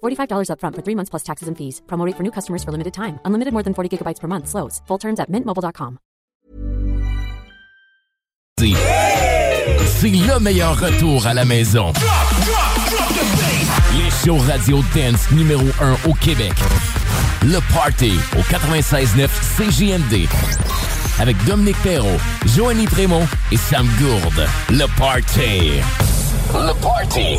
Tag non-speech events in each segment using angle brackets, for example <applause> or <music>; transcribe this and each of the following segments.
$45 upfront for three months plus taxes and fees. Promo rate for new customers for limited time. Unlimited more than 40 gigabytes per month. Slows. Full terms at mintmobile.com. C'est le meilleur retour à la maison. Les shows radio dance numéro 1 au Québec. Le Party au 96.9 CJMD. Avec Dominique Perrault, Joanny Prémont et Sam Gourde. Le Party. Le Party.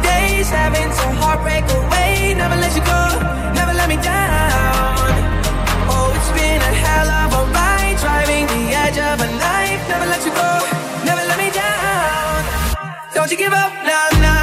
having heartbreak away. Never let you go, never let me down. Oh, it's been a hell of a ride, driving the edge of. Never let you go, never let me down. Don't you give up, nah, nah.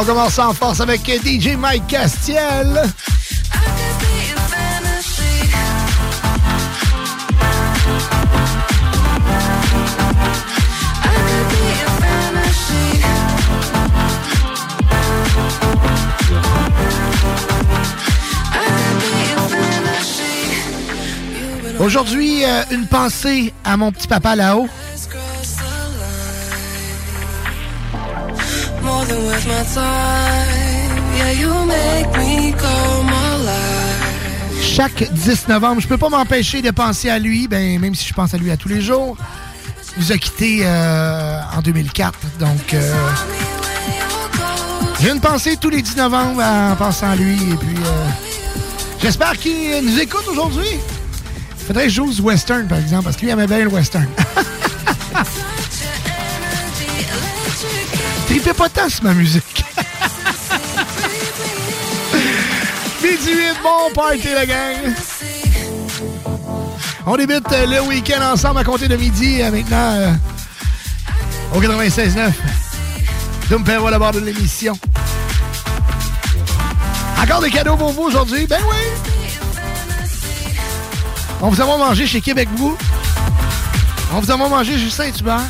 On commence en force avec DJ Mike Castiel. Aujourd'hui, euh, une pensée à mon petit papa là-haut. Chaque 10 novembre, je peux pas m'empêcher de penser à lui, ben même si je pense à lui à tous les jours. Il nous a quittés euh, en 2004, donc euh, j'ai une pensée tous les 10 novembre en pensant à lui et puis euh, j'espère qu'il nous écoute aujourd'hui. Faudrait que je joue western par exemple parce qu'il aimait bien le western. <laughs> Tripez pas tant ma musique. Bon party la gang. On débute euh, le week-end ensemble à compter de midi euh, maintenant euh, au 96.9. Dom Perro à la barre de l'émission. Encore des cadeaux pour vous aujourd'hui? Ben oui! On vous a mangé chez Québec Vous. On vous a mangé Justin Saint-Hubert.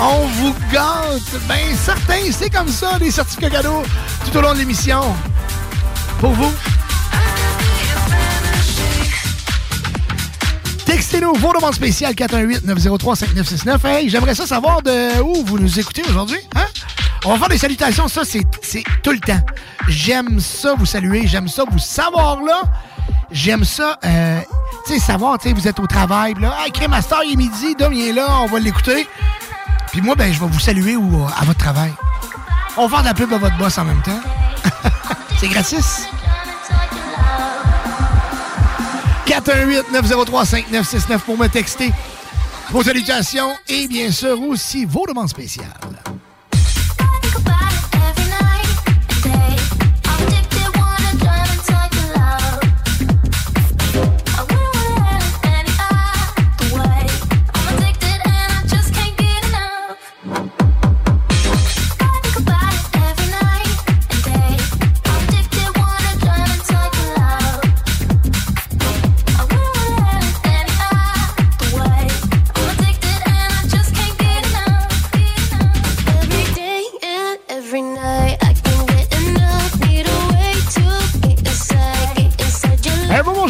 On vous gâte. Ben certain, c'est comme ça, les certificats cadeaux tout au long de l'émission. Pour vous? Vos demandes spéciales 418-903-5969. Hey, j'aimerais ça savoir de où vous nous écoutez aujourd'hui. Hein? On va faire des salutations, ça c'est tout le temps. J'aime ça vous saluer, j'aime ça vous savoir là. J'aime ça, euh, tu sais, savoir, tu sais, vous êtes au travail, là, hey, Crème Master, il est midi, Dom, il est là, on va l'écouter. Puis moi, ben, je vais vous saluer ou, à votre travail. On va faire de la pub à votre boss en même temps. <laughs> c'est gratis. 418-903-5969 pour me texter vos salutations et bien sûr aussi vos demandes spéciales.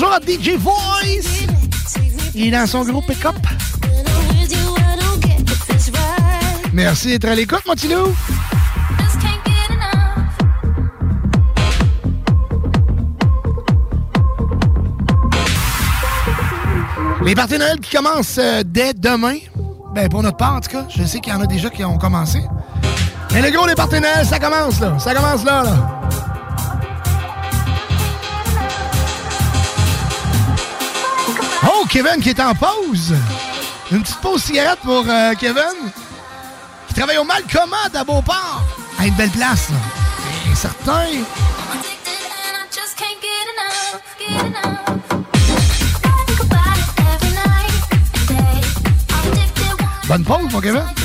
Bonjour à DJ Voice. Il est dans son groupe Pick-up. Merci d'être à l'écoute, mon. Les parties Noël qui commencent euh, dès demain. Ben, pour notre part, en tout cas. Je sais qu'il y en a déjà qui ont commencé. Mais le gros, les parties Noël, ça commence, là. Ça commence là, là. Kevin qui est en pause. Une petite pause cigarette pour euh, Kevin. Qui travaille au Malcommode à Beauport. À une belle place, là. Bien certain. Bonne pause, mon Kevin.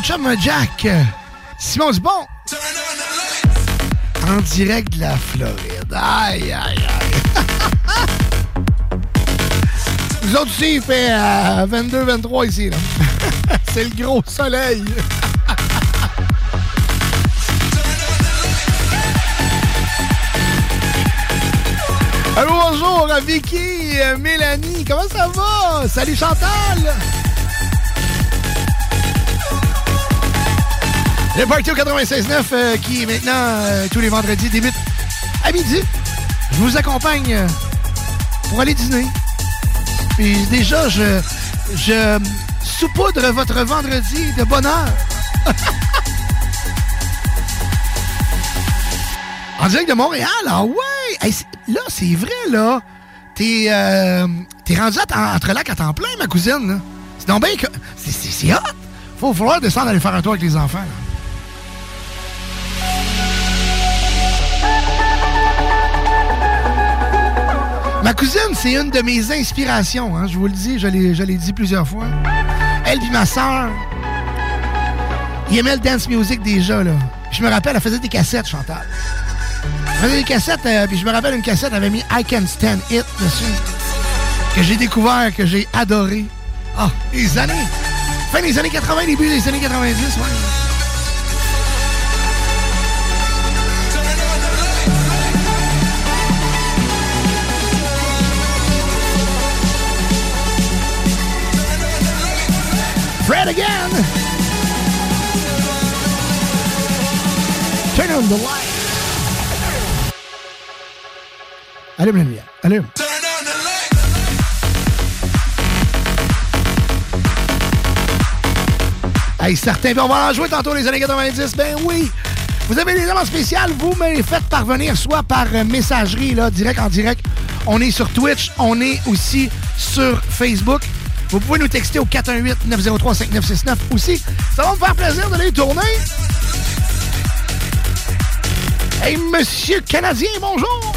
Mon chum Jack. Simon Dubon. En direct de la Floride. Aïe, aïe, aïe. <laughs> Nous autres aussi, il fait 22-23 ici. là. <laughs> C'est le gros soleil. <laughs> Allô, bonjour Vicky, euh, Mélanie. Comment ça va? Salut Chantal. Le Party au 96.9 euh, qui maintenant, euh, tous les vendredis, débute à midi. Je vous accompagne euh, pour aller dîner. Puis déjà, je, je saupoudre votre vendredi de bonheur. <laughs> en direct de Montréal, ah ouais! Là, c'est vrai, là. T'es euh, t'es rendu entre lacs à temps plein, ma cousine. C'est donc bien que... C'est hot! Faut falloir descendre aller faire un tour avec les enfants. là. Ma cousine, c'est une de mes inspirations. hein, je vous le dis, je l'ai dit plusieurs fois. Elle puis ma soeur, ils aimaient le dance music déjà. Là. Je me rappelle, elle faisait des cassettes, Chantal. Elle faisait des cassettes, euh, puis je me rappelle une cassette, elle avait mis I Can Stand It dessus. Que j'ai découvert, que j'ai adoré. Ah, les années. Fin des années 80, début des années 90, ouais. Fred again. Turn on the light. Allume la lumière. Allume. Hey, certains, on va en jouer tantôt les années 90. Ben oui. Vous avez des demandes spéciales, vous me les faites parvenir soit par euh, messagerie, là, direct en direct. On est sur Twitch, on est aussi sur Facebook. Vous pouvez nous texter au 418-903-5969 aussi. Ça va me faire plaisir de les tourner. Hey, monsieur Canadien, bonjour!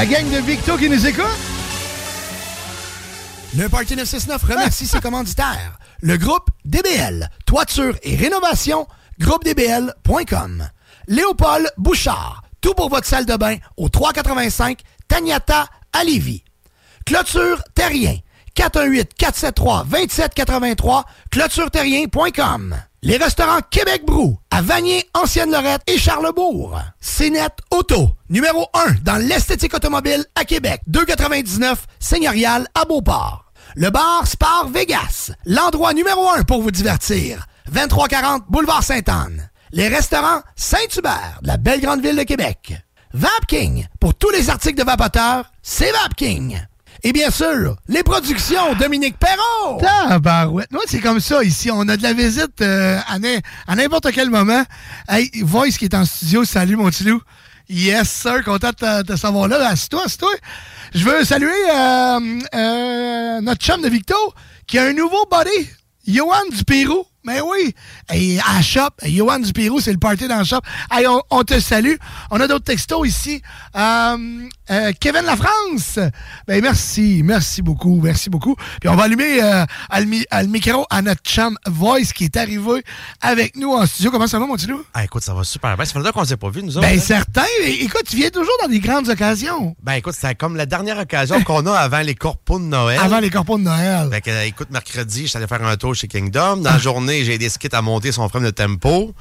La gang de Victo qui nous écoute. Le Party 969 remercie ses commanditaires. Le groupe DBL, toiture et rénovation, groupedbl.com. Léopold Bouchard, tout pour votre salle de bain au 385 Tagnata à. Clôture Terrien, 418-473-2783, clôtureterrien.com. Les restaurants Québec Brou, à Vanier, Ancienne-Lorette et Charlebourg. CNET Auto, numéro 1 dans l'esthétique automobile à Québec. 299 Seigneurial à Beauport. Le bar Spar Vegas, l'endroit numéro 1 pour vous divertir. 2340 Boulevard Sainte-Anne. Les restaurants Saint-Hubert, de la belle grande ville de Québec. Vapking, pour tous les articles de vapoteurs, c'est Vapking. Et bien sûr, les productions Dominique Perrault. Tabarouette. Moi, c'est comme ça ici. On a de la visite euh, à n'im- à n'importe quel moment. Hey, Voice qui est en studio. Salut, mon petit loup. Yes, sir. Content de te- savoir là. Assieds-toi, assieds-toi. Je veux saluer euh, euh, notre chum de Victo qui a un nouveau body. Johan du Pérou. Mais oui. Et à la shop, Johan du Pérou, c'est le party dans le shop. Hey, on, on te salue. On a d'autres textos ici. Euh, euh, Kevin La France. Ben merci, merci beaucoup, merci beaucoup. Puis on va allumer euh, à le, mi- à le micro à notre chum Voice qui est arrivé avec nous en studio. Comment ça va, mon petit loup? Ah, écoute, ça va super bien. Ça fait longtemps qu'on ne s'est pas vu, nous autres. Ben hein? certain. Écoute, tu viens toujours dans des grandes occasions. Ben écoute, c'est comme la dernière occasion qu'on a avant les corpos de Noël. Avant les corpos de Noël. Fait que, écoute, mercredi, je suis allé faire un tour chez Kingdom. Dans la journée, <laughs> j'ai aidé Skit à monter son frame de tempo.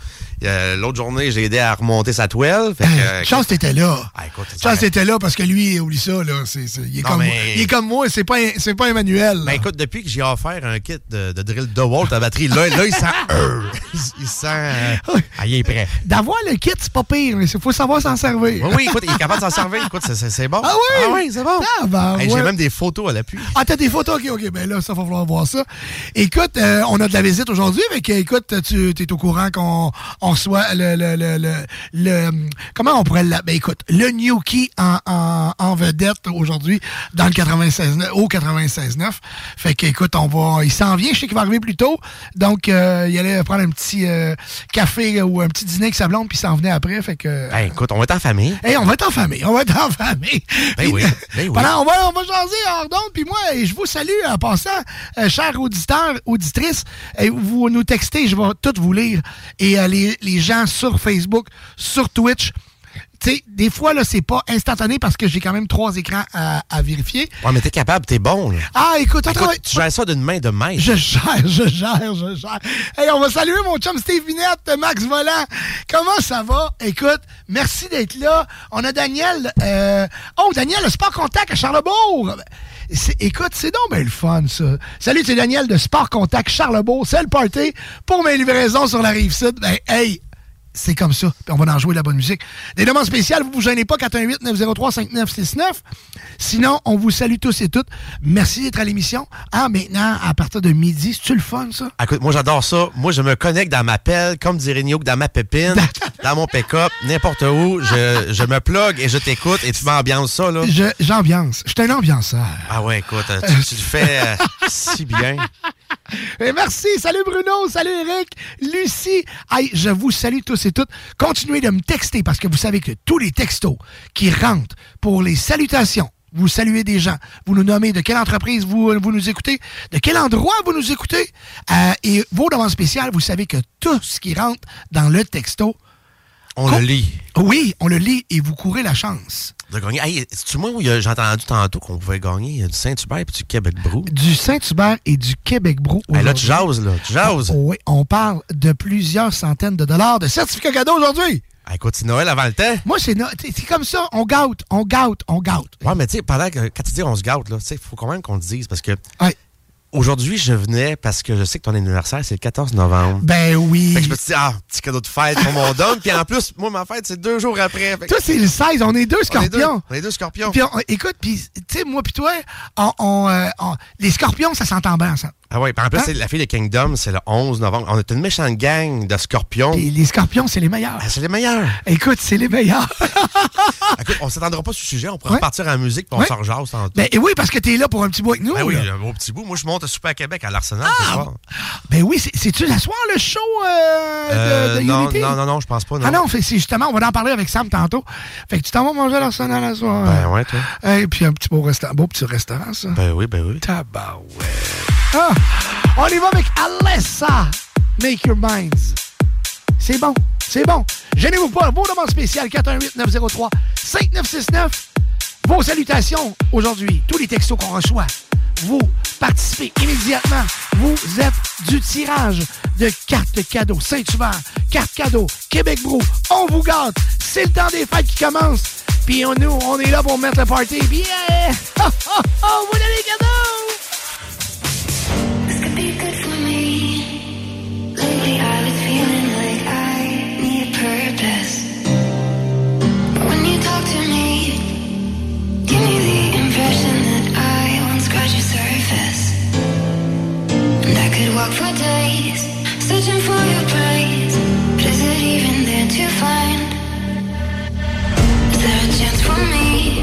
Euh, L'autre journée, j'ai aidé à remonter sa toile. Fait que, euh, Chance t'étais là. Ah, écoute, Chance t'étais là parce que lui, oublie ça, là. Il, est Non, comme, mais- il est comme moi, c'est pas, pas Emmanuel. Ben écoute, depuis que j'ai offert un kit de, de drill de Walt à batterie, là, là il sent. <laughs> euh, il, il sent. euh, ah, il est prêt. D'avoir le kit, c'est pas pire, mais il faut savoir s'en servir. Oui, oui, écoute, il est capable de s'en servir. Écoute, c'est- bon. Ah oui? Ah oui, c'est bon. Ah, ben, Hey, ouais. J'ai même des photos à l'appui. Ah, t'as des photos? OK, OK. Ben là, ça va falloir voir ça. Écoute, euh, on a de la visite aujourd'hui. Fait que, écoute, tu es au courant qu'on on reçoit le, le, le, le, le- Comment on pourrait l'appeler? Ben écoute, le New Key en, en, en vedette aujourd'hui dans le 96, au 96.9. Fait que, écoute, on va... Il s'en vient. Je sais qu'il va arriver plus tôt. Donc, euh, il allait prendre un petit euh, café ou un petit dîner avec sa blonde, puis il s'en venait après. Fait que... Ben écoute, on va être en famille. Hey, on va être en famille, on va être en famille. Ben oui, ben oui. Pendant- on va, on va jaser hors puis moi, je vous salue en passant, euh, chers auditeurs, auditrices. Euh, vous nous textez, je vais tout vous lire. Et euh, les, les gens sur Facebook, sur Twitch, tu sais, des fois, là, c'est pas instantané parce que j'ai quand même trois écrans à, à vérifier. Ouais, mais t'es capable, t'es bon. Là. Ah, écoute, attends, Écoute, tu gères ça d'une main de maître. je gère, je gère, je gère. Hey, on va saluer mon chum Steve Vinette, Max Volant. Comment ça va? Écoute, merci d'être là. On a Daniel. euh, Oh, Daniel, le Sport Contact à Charlebourg. Écoute, c'est donc bien le fun, ça. Salut, c'est Daniel de Sport Contact Charlebourg. C'est le party pour mes livraisons sur la rive sud. Ben, hey, c'est comme ça. Puis on va en jouer de la bonne musique. Des demandes spéciales, vous vous gênez pas, 418-903-5969. Sinon, on vous salue tous et toutes. Merci d'être à l'émission. Ah, maintenant, à partir de midi, c'est-tu le fun, ça? Ah, Écoute, moi j'adore ça. Moi je me connecte dans ma pelle, comme dirait dans ma pépine, <laughs> dans mon pick-up, n'importe où. Je, je me plug et je t'écoute et tu m'ambiances ça, là. J'ambiance. Je suis un ambianceur. Ah ouais, écoute, <laughs> tu, tu le fais euh, si bien. <laughs> Merci. Salut Bruno. Salut Eric. Lucie. Je vous salue tous et toutes. Continuez de me texter parce que vous savez que tous les textos qui rentrent pour les salutations, vous saluez des gens, vous nous nommez de quelle entreprise vous, vous nous écoutez, de quel endroit vous nous écoutez, euh, et vos demandes spéciales, vous savez que tout ce qui rentre dans le texto, On le lit. oui, on le lit et vous courez la chance. De gagner. Hey, c'est-tu moi où j'ai entendu tantôt qu'on pouvait gagner? Du Saint-Hubert et du Québec Brou? Du Saint-Hubert et du Québec Brou. Hey, là, tu jases, là. Tu jases. Oui, on parle de plusieurs centaines de dollars de certificats cadeaux aujourd'hui. Hey, écoute, c'est Noël avant le temps. Moi, c'est no- comme ça, on gâte, on gâte, on gâte. Ouais, mais tu sais, pendant que, quand tu dis on se gâte, là, tu sais, il faut quand même qu'on le dise parce que. Aujourd'hui, je venais parce que je sais que ton anniversaire, c'est le 14 novembre. Ben oui. Fait que je me suis dit, ah, petit cadeau de fête pour mon dom. Puis en plus, moi, ma fête, c'est deux jours après. Fait que- Toi, c'est le 16, on est deux on est deux, scorpions. on est deux scorpions. Puis écoute, puis tu sais, moi puis toi, on, on, euh, on- les scorpions, ça s'entend bien ensemble. Ah ouais, puis en plus, Hein? la fille de Kingdom, c'est le 11 novembre. On est une méchante gang de scorpions. Et les scorpions, c'est les meilleurs. Ah, c'est les meilleurs. Écoute, c'est les meilleurs. <laughs> Écoute, on s'attendra pas sur ce sujet. On pourrait Ouais. repartir en musique puis on Ouais. s'en rejase tantôt. ben oui, parce que t'es là pour un petit bout avec nous. Ben oui, là. un beau petit bout. Moi, je monte à Super Québec à l'Arsenal Ah! ce soir. Ben oui, c'est- c'est-tu la soir le show euh, de, Euh, de non, Unity? non, non, non, je pense pas. Non. Ah non, c'est justement, on va en parler avec Sam tantôt. Fait que tu t'en vas manger à l'Arsenal la soir. Ben ouais, toi. Et puis un petit beau, resta- beau petit restaurant, ça. Ben oui, ben oui. Tabarouette. Ah, on y va avec Alessa. Make your minds. C'est bon, c'est bon. Gênez-vous pas. Vos demandes spéciales 418-903-5969. Vos salutations aujourd'hui. Tous les textos qu'on reçoit. Vous participez immédiatement. Vous êtes du tirage de cartes cadeaux Saint-Hubert, cartes cadeaux Québec Brou. On vous gâte. C'est le temps des fêtes qui commence. Puis on- nous, on est là pour mettre le party. Bien! Oh, oh, oh, vous avez les cadeaux! When you talk to me, could walk for days, searching for your praise. But is it even there to find? Is there a chance for me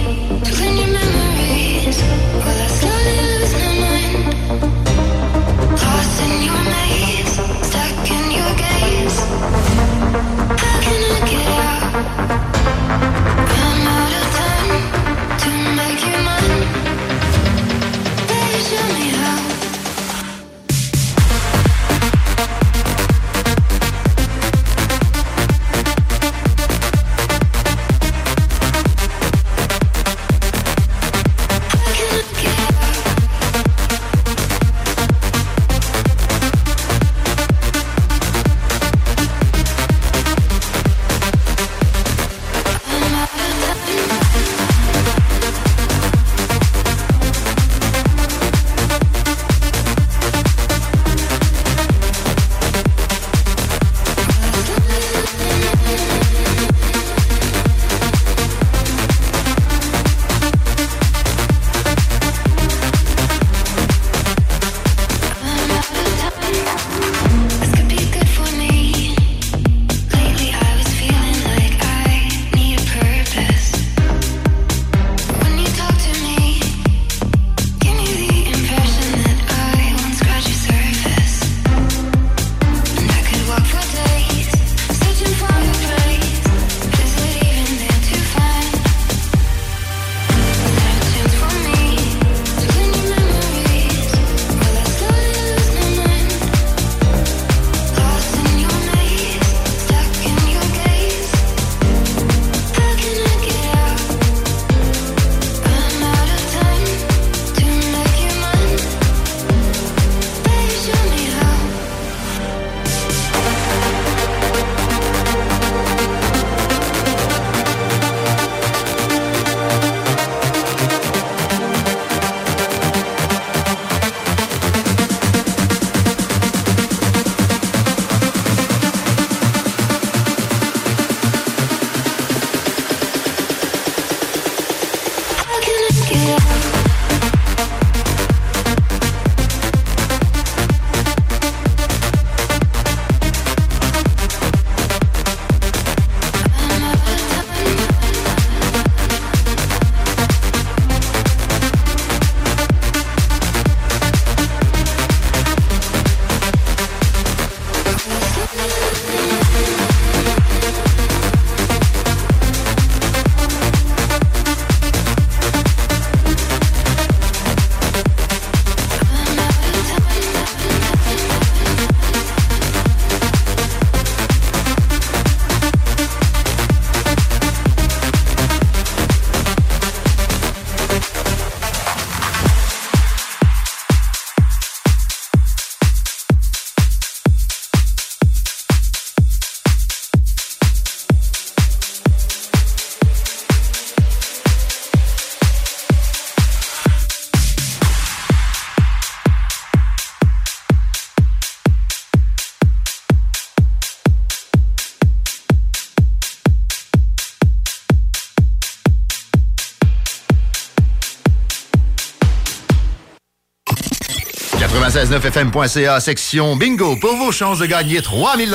969fm.ca, section bingo, pour vos chances de gagner 3000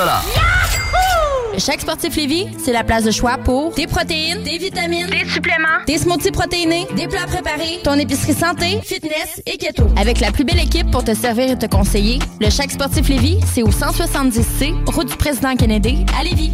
Le Chèque sportif Lévis, c'est la place de choix pour des protéines, des vitamines, des suppléments, des smoothies protéinés, des plats préparés, ton épicerie santé, fitness et keto. Avec la plus belle équipe pour te servir et te conseiller, le Chèque sportif Lévis, c'est au 170C, route du président Kennedy, à Lévis.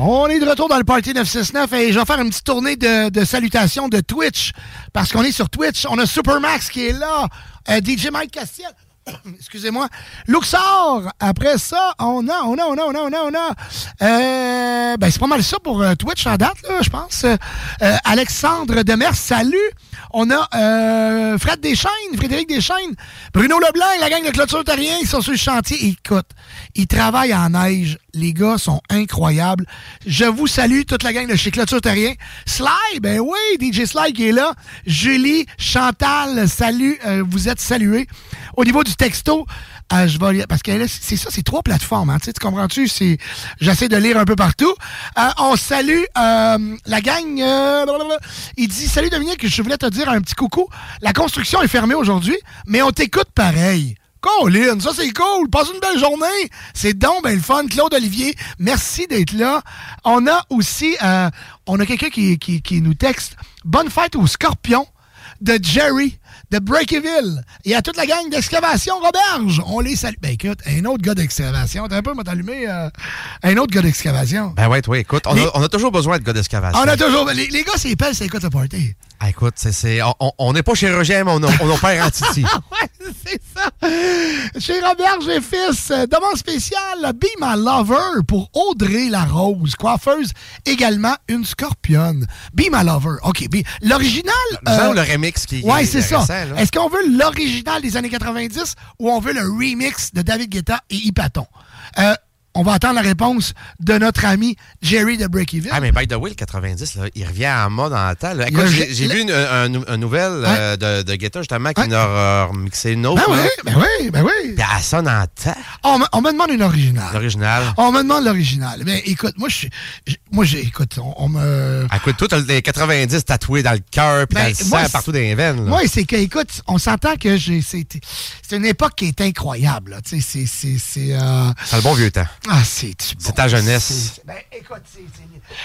On est de retour dans le Party 969 et je vais faire une petite tournée de, de salutations de Twitch parce qu'on est sur Twitch. On a Supermax qui est là, euh, DJ Mike Castiel. <coughs> Excusez-moi. Luxor. Après ça, on a, on a, on a, on a, on a, on a. Euh, ben, c'est pas mal ça pour euh, Twitch en date, je pense. Euh, Alexandre Demers, salut. On a euh, Fred Deschaines, Frédéric Deschaines, Bruno Leblanc et la gang de Clôture Terrien, ils sont sur le chantier. Écoute, ils travaillent en neige. Les gars sont incroyables. Je vous salue, toute la gang de chez Clôture Terrien. Sly, ben oui, DJ Sly qui est là. Julie, Chantal, salut, euh, vous êtes salués. Au niveau du texto, euh, je vais parce que c'est ça, c'est trois plateformes, hein, tu comprends-tu? J'essaie de lire un peu partout. Euh, on salue euh, la gang. euh, il dit Salut Dominique, je voulais te dire un petit coucou. La construction est fermée aujourd'hui, mais on t'écoute pareil. Colin, ça c'est cool. Passe une belle journée. C'est donc ben le fun. Claude Olivier, merci d'être là. On a aussi, euh, on a quelqu'un qui, qui, qui nous texte Bonne fête aux scorpions de Jerry de Breakyville et à toute la gang d'excavation Roberge. On les salue. Ben écoute, un autre gars d'excavation. T'as un peu, m'a allumé euh, un autre gars d'excavation. Ben ouais, toi, écoute, on, Les- a, on a toujours besoin de gars d'excavation. On a toujours. Les, les gars, c'est pelle, c'est quoi ce party? Ah, écoute, c'est, on- n'est pas chirurgien, mais on, a- on opère en titi. <laughs> ouais, c'est ça. Chez Robert et Fils, euh, demande spéciale Be My Lover pour Audrey Larose, coiffeuse, également une scorpionne. Be My Lover. OK, be- l'original. Avons le remix qui- Ouais, est c'est ça. Est-ce qu'on veut l'original des années 90 ou on veut le remix de David Guetta et Hypaton? Euh, on va attendre la réponse de notre ami Jerry de Breakyville. Ah, mais by the way, le 90, là, il revient en mode en temps. j'ai, vu une, un, un nouvelle euh, de, de Guetta, justement, qui nous a remixé une autre. Ben oui, ben oui, ben oui. Puis elle sonne en temps. On, me- on me demande une originale. L'original. On me demande l'original. Mais écoute, moi, je, moi, j'ai, écoute, on, on me. Ah, Écoute, toi, t'as les 90 tatoués dans le cœur, puis Ben, dans le sang, moi, partout dans les veines. Moi, c'est que, écoute, on s'entend que j'ai, c'est, une époque qui est incroyable. là. Tu sais, c'est, c'est, c'est, euh, C'est le bon vieux temps. Ah, c'est, C'est ta jeunesse. ben, écoute,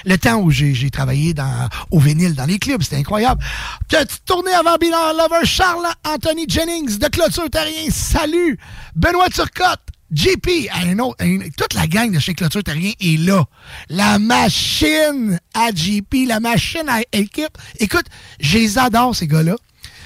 le temps où j'ai, j'ai travaillé dans, au vinyle, dans les clubs, c'était incroyable. Petite tournée avant Bilan Lover, Charles Anthony Jennings de Clôture Terrien, salut! Benoît Turcotte, JP, un autre, un- toute la gang de chez Clôture Terrien est là. La machine à JP, la machine à équipe. Écoute, je les adore, ces gars-là.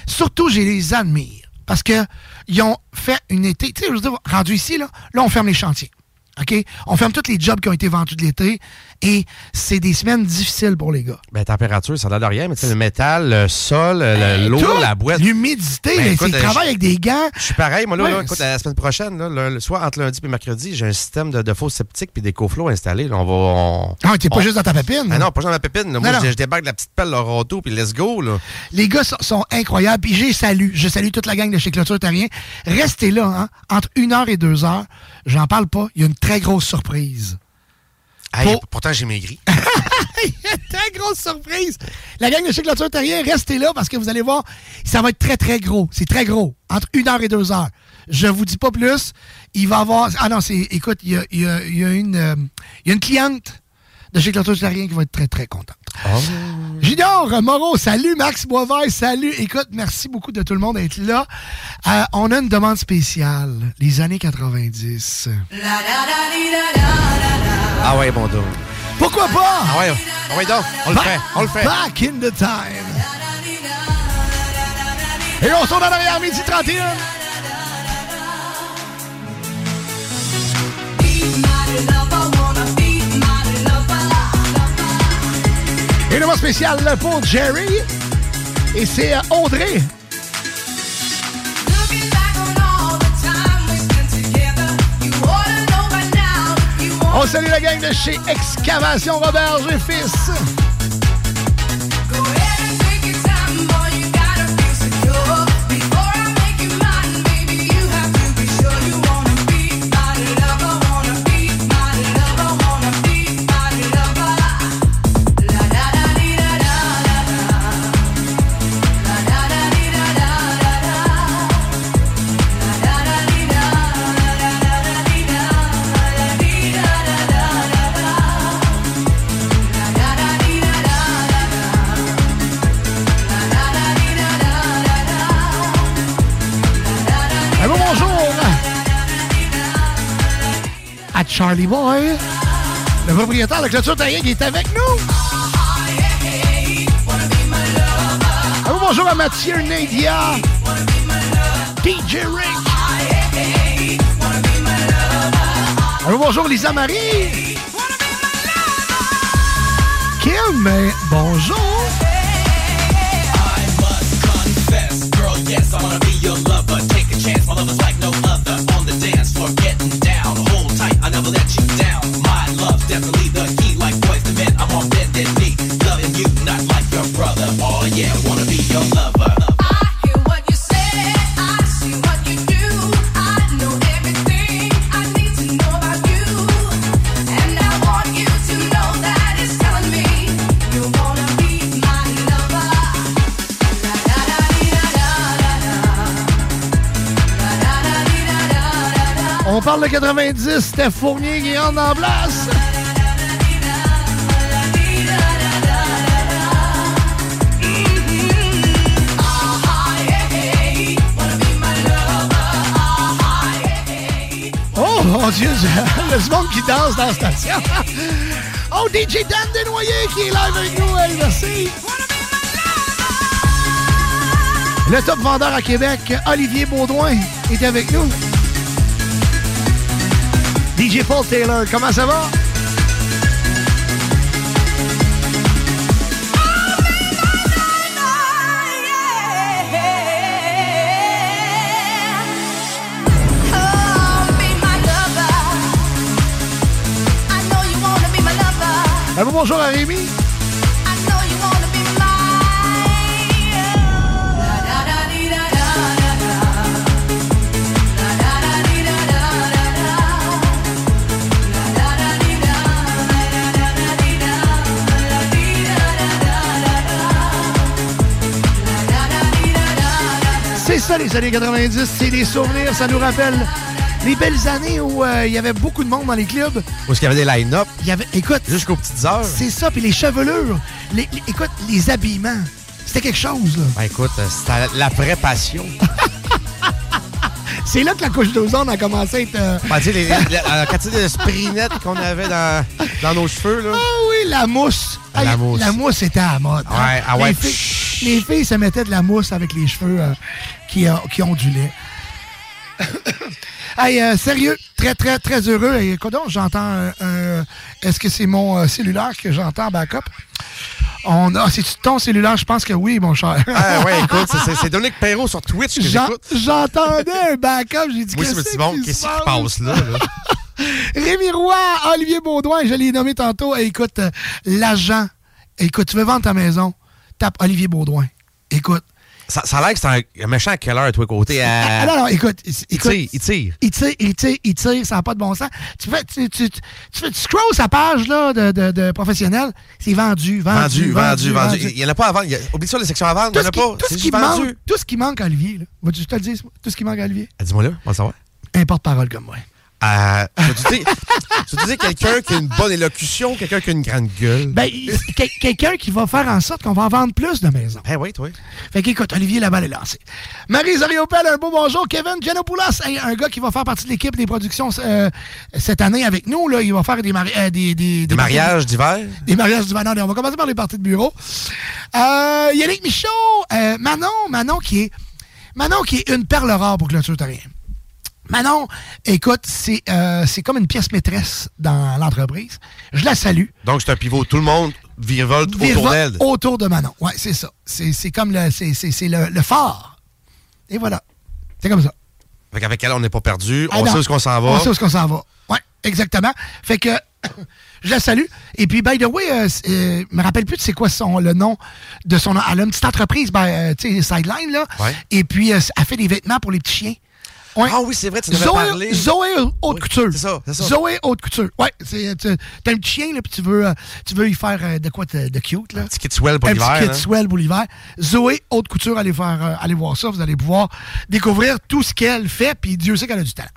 Surtout, je les admire. Parce que ils ont fait une été. Tu sais, je veux dire, rendu ici, là, là, on ferme les chantiers. OK? On ferme tous les jobs qui ont été vendus de l'été. Et c'est des semaines difficiles pour les gars. Ben, température, ça donne rien, mais tu sais, le métal, le sol, le- l'eau, la boîte. l'humidité, Ben, euh, je- avec des gants. Je suis pareil, moi, là, Ouais, là, écoute, la semaine prochaine, là, le, le soir, entre lundi et mercredi, j'ai un système de, de faux septiques puis des coflots installés. là. on va. on- Ah, t'es pas on- juste dans ta pépine. Ah non, pas juste dans ma pépine. là. Moi, Non, non. je, je débarque de la petite pelle Loroto puis let's go. Là. Les gars sont, sont incroyables. Puis j'ai salué, je salue toute la gang de chez Clôture Terrien. Restez là, hein, entre une heure et deux heures. J'en parle pas. Il y a une très grosse surprise. Hey, Pour- Pourtant, j'ai maigri. <laughs> Il y a une très grosse surprise. La gang de chez Clôture Terrien, restez là parce que vous allez voir, ça va être très, très gros. C'est très gros. Entre une heure et deux heures. Je vous dis pas plus. Il va y avoir. Ah non, c'est. Écoute, il y a, y a- y euh, il y a une cliente de chez Clôture Terrien qui va être très, très contente. Junior Moreau, salut Max Boisvert, salut. Écoute, merci beaucoup de tout le monde d'être là. Euh, on a une demande spéciale, les années 90. Ah ouais, bon dos. Pourquoi pas? Ah ouais, ah ouais donc, on le fait, on le fait. Back in the time. Et on sort dans l'arrière midi 31. Et le mot spécial pour Jerry. Et c'est euh, Audrey. On salue la gang de chez Excavation Robert G. Fils. Charlie Boy, le propriétaire de Clôture Terrien qui est avec nous. Un beau bonjour à Mathieu Nadia, DJ Rick. Un beau bonjour Lisa Marie. Kim, bonjour. I wanna be your lover. Take a chance, my lover's like no other. On the dance floor, getting down. I never let you down. My love's definitely On parle de 90, Steph Fournier qui rentre en place. Oh mon Dieu, <laughs> du monde qui danse dans la station. <laughs> Oh, DJ Dan Desnoyers qui est live avec nous, hey, merci. Le top vendeur à Québec, Olivier Baudouin, est avec nous. DJ Paul Taylor, comment ça va? Un beau bonjour à Rémi. C'est ça les années 90, c'est des souvenirs, ça nous rappelle les belles années où euh, il y avait beaucoup de monde dans les clubs. Où est-ce qu'il y avait des line-up? Il y avait, écoute, Jusqu'aux petites heures. c'est ça, puis les chevelures, les, les- écoute, les habillements, c'était quelque chose là. Ben écoute, euh, c'était la vraie passion. <laughs> C'est là que la couche d'ozone a commencé à être. euh, Ben, tu sais, les- les- la quantité de qu'on avait dans, dans nos cheveux, là. Ah oui, la mousse. La mousse. La mousse était à la mode. hein. Ouais, ah ouais. Les filles, les filles se mettaient de la mousse avec les cheveux euh, qui, euh, qui ondulaient. hey, euh, sérieux, Très, très, très heureux. Et écoute donc, j'entends un... un- Est-ce que c'est mon euh, cellulaire que j'entends en backup? On a... C'est ton cellulaire? Je pense que oui, mon cher. Ah ouais, <laughs> écoute, c'est- Dominique Perrault sur Twitch que J'en- j'écoute. J'entendais un backup, j'ai dit Oui, qu'est-ce c'est bon, qui qu'est-ce se qui passe? passe là? là? <laughs> Rémi Roy, Olivier Baudouin, je l'ai nommé tantôt. Et écoute, euh, l'agent, écoute, tu veux vendre ta maison, tape Olivier Baudouin. Écoute. Ça, ça a l'air que c'est un, méchant killer à toi côté. Ah, non, non, écoute. il tire, il tire. Il tire, il tire, il tire, ça n'a pas de bon sens. Tu fais, tu, tu, tu, tu fais, tu scrolls sa page là, de, de, de professionnel, c'est vendu, vendu, Vendu, vendu, vendu. Il n'y en a pas à vendre. Il y a- Oublie ça, les sections à vendre. Il n'y en a qui, pas. tout ce qui manque, tout ce qui manque à Olivier, là. Vas-tu te le dire, tout ce qui manque à Olivier? Ah, Dis-moi là, on va savoir. Un porte-parole comme moi. Euh, tu dis, quelqu'un qui a une bonne élocution, quelqu'un qui a une grande gueule. Ben, quel- quelqu'un qui va faire en sorte qu'on va en vendre plus de maisons. Ben oui, toi. Fait qu'écoute, Olivier, la balle est lancée. Marie Zariopel, un beau bonjour. Kevin Giannopoulos, un gars qui va faire partie de l'équipe des productions euh, cette année avec nous. Là, il va faire des, mari- euh, des, des, Des mariages d'hiver? Des mariages du Manon. On va commencer par les parties de bureau. Euh, Yannick Michaud, Manon, Manon qui est Manon qui est une perle rare pour Clôture Terrien. Manon, écoute, c'est euh, c'est comme une pièce maîtresse dans l'entreprise. Je la salue. Donc, c'est un pivot. Tout le monde virevolte autour d'elle. Autour de Manon. Ouais, c'est ça. C'est comme le, c'est le, le phare. Et voilà. C'est comme ça. Fait qu'avec elle, on n'est pas perdu. Ah on non. sait où qu'on s'en va. On sait où qu'on s'en va. Oui, exactement. Fait que <coughs> je la salue. Et puis, by the way, euh, euh, je me rappelle plus de c'est quoi son, le nom de son... Elle a une petite entreprise, ben, euh, tu sais, Sideline, là. Ouais. Et puis, euh, elle fait des vêtements pour les petits chiens. Ouais. Ah oui, c'est vrai, tu devais Zoé, parler. Zoé Haute Couture. c'est ça, c'est ça. Zoé Haute Couture. Ouais, c'est, tu as un petit chien, là, puis tu veux, euh, tu veux y faire euh, de quoi de, de cute, là. Un petit kit swell pour un l'hiver. petit kit hein. swell pour l'hiver. Zoé Haute Couture, allez, faire, euh, allez voir ça. Vous allez pouvoir découvrir tout ce qu'elle fait, puis Dieu sait qu'elle a du talent.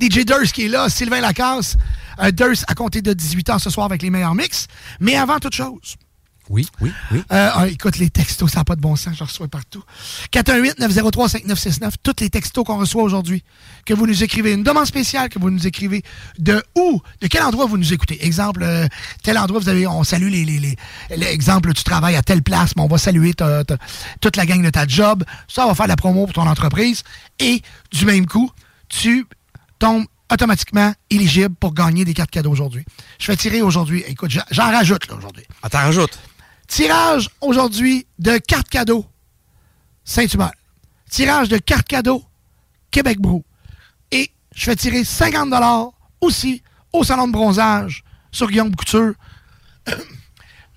DJ Durst qui est là, Sylvain Lacasse. Euh, Durst à compter de 18 ans ce soir avec les meilleurs mix. Mais avant toute chose, Oui, oui, oui. euh, ah, écoute, les textos, ça n'a pas de bon sens, je reçois partout. 418-903-5969, tous les textos qu'on reçoit aujourd'hui, que vous nous écrivez, une demande spéciale que vous nous écrivez, de où, de quel endroit vous nous écoutez. Exemple, euh, tel endroit, vous avez, on salue les, les, les, l'exemple, tu travailles à telle place, mais on va saluer ta- ta- toute la gang de ta job. Ça va faire la promo pour ton entreprise. Et du même coup, tu tombes automatiquement éligible pour gagner des cartes cadeaux aujourd'hui. Je fais tirer aujourd'hui. Écoute, j'en- j'en rajoute là aujourd'hui. Ah, t'en rajoutes? Tirage aujourd'hui de cartes cadeaux Saint-Hubert. Tirage de cartes cadeaux Québec Brou. Et je fais tirer 50 aussi au salon de bronzage sur Guillaume Couture. <clears throat>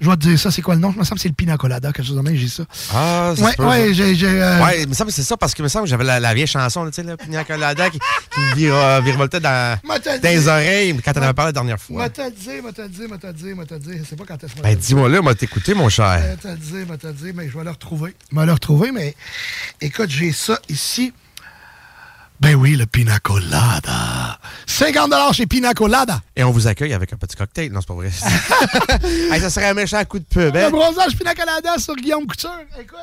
je vais te dire ça, c'est quoi le nom? Je me semble que c'est le Pina Colada, quelque chose de même, j'ai ça. Ah, ça Ouais, peut, ouais, j'ai- j'ai, euh, Ouais, il me semble que c'est ça parce que il me semble que j'avais la, la vieille chanson, tu sais, la Pina Colada qui, qui me vire- euh, virevoltait dans, M'a dans les oreilles quand on avait parlé la dernière fois. M'a te dit, m'a te dit, m'a te dit, m'a te dit. Je sais pas quand est-ce que Ben, dis-moi là, m'a t'écouté, mon cher. Euh, t'as dit, m'a t'as dit, mais je vais le retrouver. Je vais le retrouver, mais écoute, j'ai ça ici. Ben oui, le Pina Colada. 50 chez Pina Colada. Et on vous accueille avec un petit cocktail. Non, c'est pas vrai. <laughs> Hey, ça serait un méchant coup de pub, Le hein? bronzage Pina Colada sur Guillaume Couture. Écoute.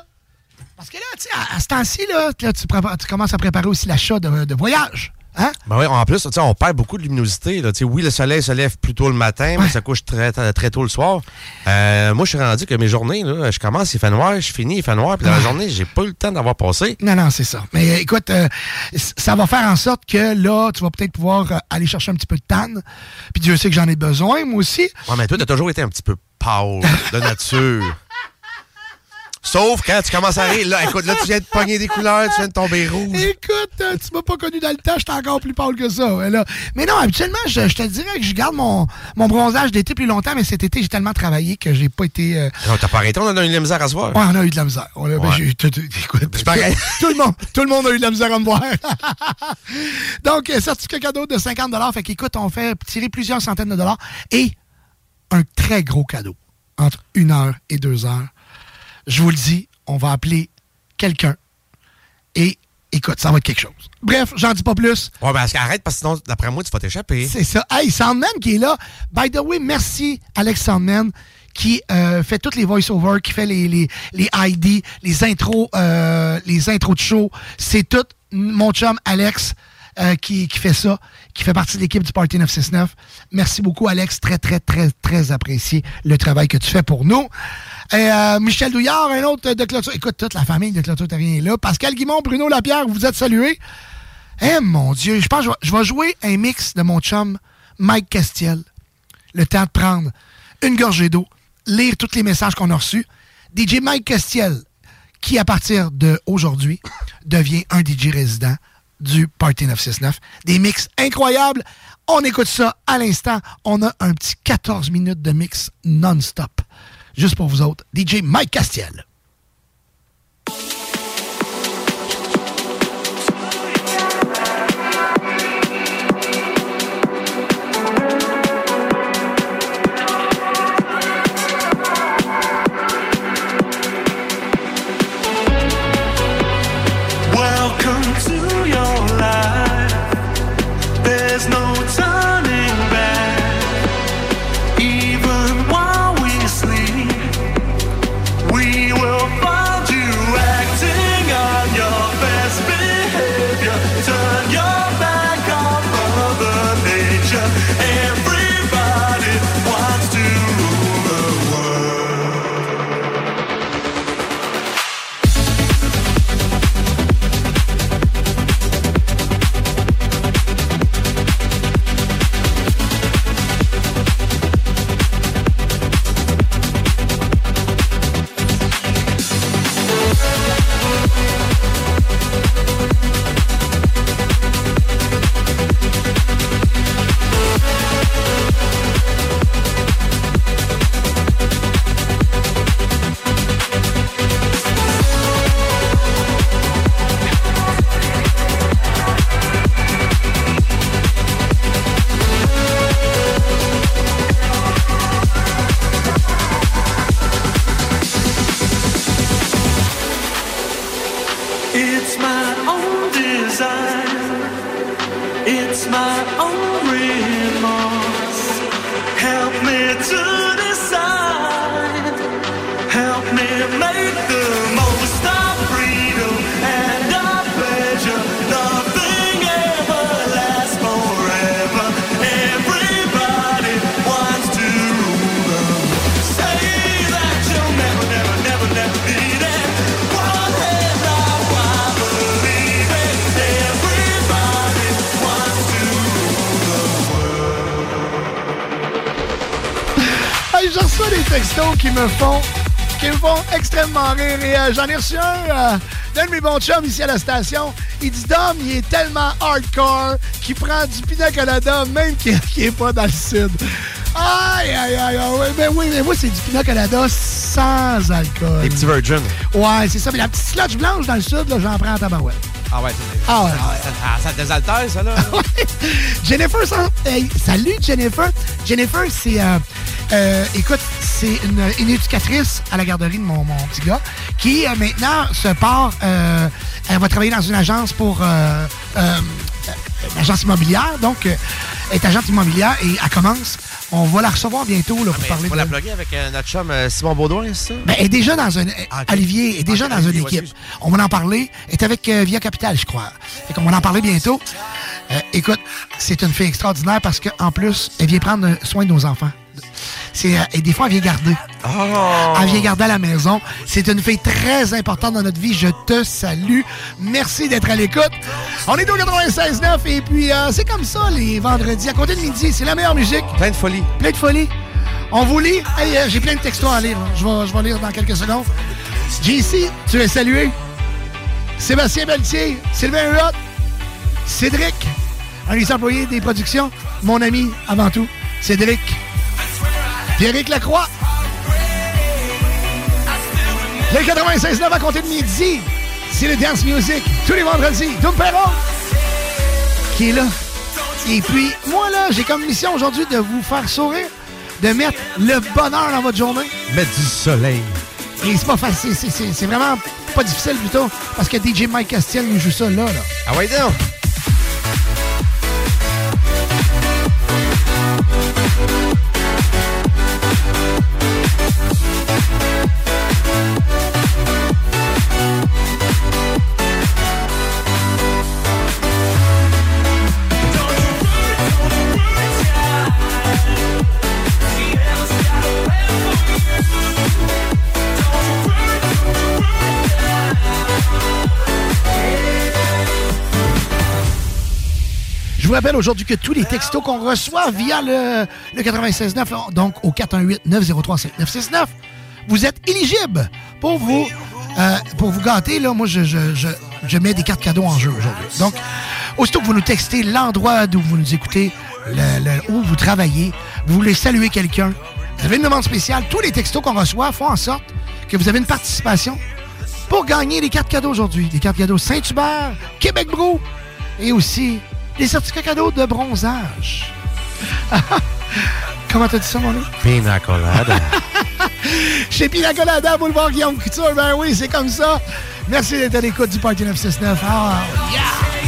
Parce que là, tu sais, à, à ce temps-ci, là, tu, commences à préparer aussi l'achat de, de voyage. Hein? Ben oui, en plus, on perd beaucoup de luminosité. Là. Oui, le soleil se lève plus tôt le matin, mais ça couche très, très, très tôt le soir. Euh, moi, je suis rendu que mes journées, là, je commence, il fait noir, je finis, il fait noir, puis dans la journée, j'ai pas eu le temps d'avoir passé. Non, non, c'est ça. Mais écoute, euh, ça va faire en sorte que là, tu vas peut-être pouvoir euh, aller chercher un petit peu de tanne. Puis Dieu sait que j'en ai besoin, moi aussi. Ouais, mais toi, t'as toujours été un petit peu pâle de nature. <laughs> Sauf quand tu commences à rire. Là, écoute, là, tu viens de pogner des couleurs, tu viens de tomber rouge. Écoute, euh, tu m'as pas connu dans le temps, j'étais encore plus pâle que ça. là. Mais non, habituellement, je, je te dirais que je garde mon, mon bronzage d'été plus longtemps, mais cet été, j'ai tellement travaillé que j'ai pas été. euh, Non, t'as pas arrêté, on a eu de la misère à se voir. Ouais, on a eu de la misère. On a- ben, Ouais. écoute, <laughs> tout le monde, tout le monde a eu de la misère à me voir. <laughs> Donc, euh, certificat cadeau de 50 Fait qu'écoute, on fait tirer plusieurs centaines de dollars et un très gros cadeau entre une heure et deux heures. Je vous le dis, on va appeler quelqu'un et écoute, ça va être quelque chose. Bref, j'en dis pas plus. Ouais, ben, arrête, parce que sinon, d'après moi, tu vas t'échapper. C'est ça. Hey, Soundman qui est là. By the way, merci Alex Soundman qui euh, fait toutes les voice-overs, qui fait les, les, les ID, les intros, euh, les intros de show. C'est tout mon chum Alex euh, qui, qui fait ça, qui fait partie de l'équipe du Party 969. Merci beaucoup, Alex. Très, très, très, très apprécié le travail que tu fais pour nous. Et, euh, Michel Douillard, un autre de clôture. Écoute, toute la famille de clôture Terrien est là. Pascal Guimond, Bruno Lapierre, vous êtes salués. Eh mon Dieu, je pense que je vais jouer un mix de mon chum Mike Castiel. Le temps de prendre une gorgée d'eau, lire tous les messages qu'on a reçus. DJ Mike Castiel, qui à partir d'aujourd'hui devient un DJ résident du Party 969. Des mix incroyables. On écoute ça à l'instant. On a un petit 14 minutes de mix non-stop. Juste pour vous autres. DJ Mike Castiel. Euh, j'en ai reçu un euh, d'un de mes bons chums ici à la station. Il dit Dom, il est tellement hardcore qu'il prend du pina colada même qu'il <laughs> n'est pas dans le sud. Aïe, aïe, aïe, aïe. ouais, Ben oui, mais moi, c'est du pina colada sans alcool. Les petits virgins. Ouais, c'est ça. Mais la petite slotch blanche dans le sud, là, j'en prends en tabarouette. Ah ouais, c'est Ah ouais. Ah, ça te désaltère, ça, là. <laughs> Jennifer, ça- hey, salut Jennifer. Jennifer, c'est, euh, euh, écoute, c'est une, une éducatrice à la garderie de mon, mon petit gars qui euh, maintenant se part, euh, elle va travailler dans une agence pour euh, euh, une agence immobilière, donc euh, elle est agente immobilière et elle commence. On va la recevoir bientôt là, pour parler Pour de... la plugger avec euh, notre chum euh, Simon Baudouin, c'est ça? Ben, elle est déjà dans un. Olivier est déjà Ah, dans une Olivier, équipe. On va en parler. Elle est avec euh, Via Capital, je crois. Fait qu'on va en parler bientôt. Euh, écoute, c'est une fille extraordinaire parce qu'en plus, elle vient prendre soin de nos enfants. C'est, euh, et des fois, elle vient garder. Oh! Elle vient garder à la maison. C'est une fille très importante dans notre vie. Je te salue. Merci d'être à l'écoute. On est au 96.9 et puis euh, c'est comme ça les vendredis. À côté de midi, c'est la meilleure musique. Plein de folie. Plein de folie. On vous lit. Hey, euh, J'ai plein de textos à lire. Je vais, je vais lire dans quelques secondes. JC, tu es salué. Sébastien Pelletier, Sylvain Huot, Cédric, un des employés des productions, mon ami avant tout, Cédric. Pierrick Lacroix. Les 96.9 à compter de midi, c'est le Dance Music, tous les vendredis. Doom Perron, qui est là. Et puis, moi, là, j'ai comme mission aujourd'hui de vous faire sourire, de mettre le bonheur dans votre journée. Mettre du soleil. Et c'est pas facile, c'est vraiment pas difficile plutôt, parce que DJ Mike Castiel nous joue ça là. là. Ah ouais, donc? Vous rappelle aujourd'hui que tous les textos qu'on reçoit via le, le 96.9, donc au 418-903-5969, vous êtes éligibles pour vous, euh, pour vous gâter. Là, moi, je, je, je, je mets des cartes cadeaux en jeu aujourd'hui. Donc, aussitôt que vous nous textez l'endroit d'où vous nous écoutez, le- où vous travaillez, vous voulez saluer quelqu'un, vous avez une demande spéciale, tous les textos qu'on reçoit font en sorte que vous avez une participation pour gagner les cartes cadeaux aujourd'hui. Les cartes cadeaux Saint-Hubert, Québec Brou et aussi les certificats cadeaux de bronzage. <laughs> Comment t'as dit ça, mon loup? Pina colada. <laughs> Chez Pina Colada, boulevard Guillaume Couture, ben oui, c'est comme ça. Merci d'être à l'écoute du Party 969. Ah, yeah!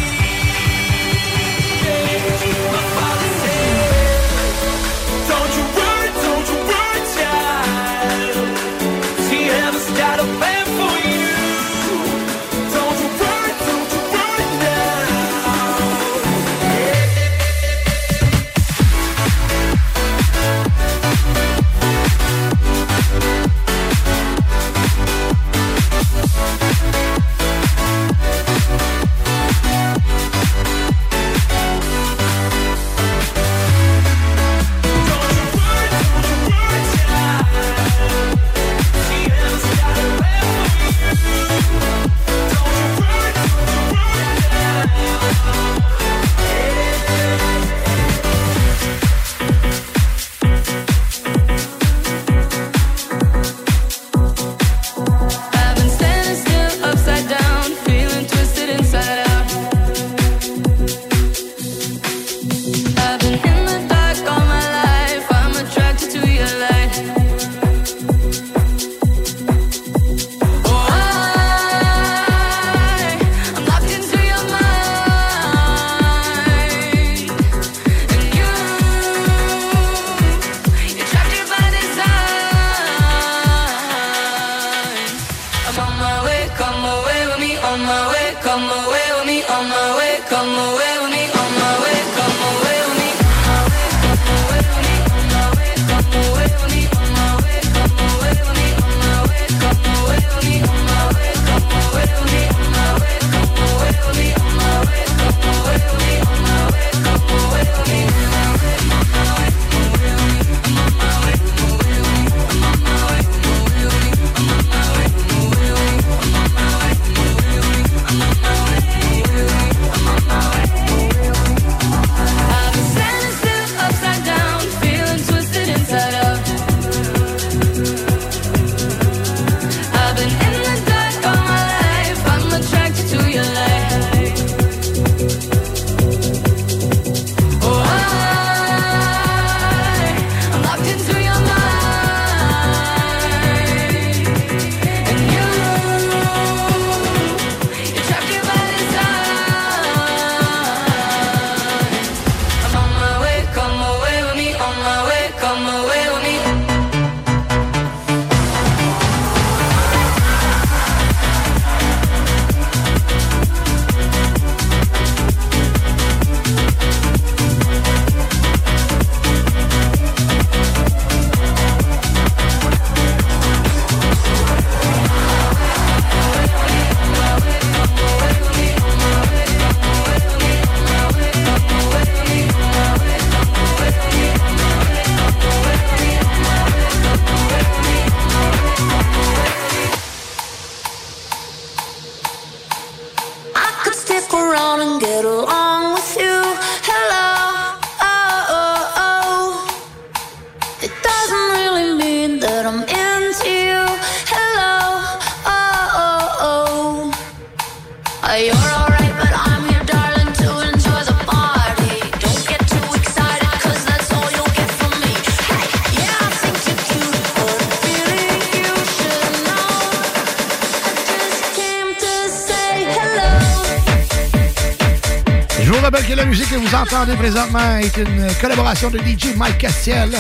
Présentement est une collaboration de DJ Mike Castiel.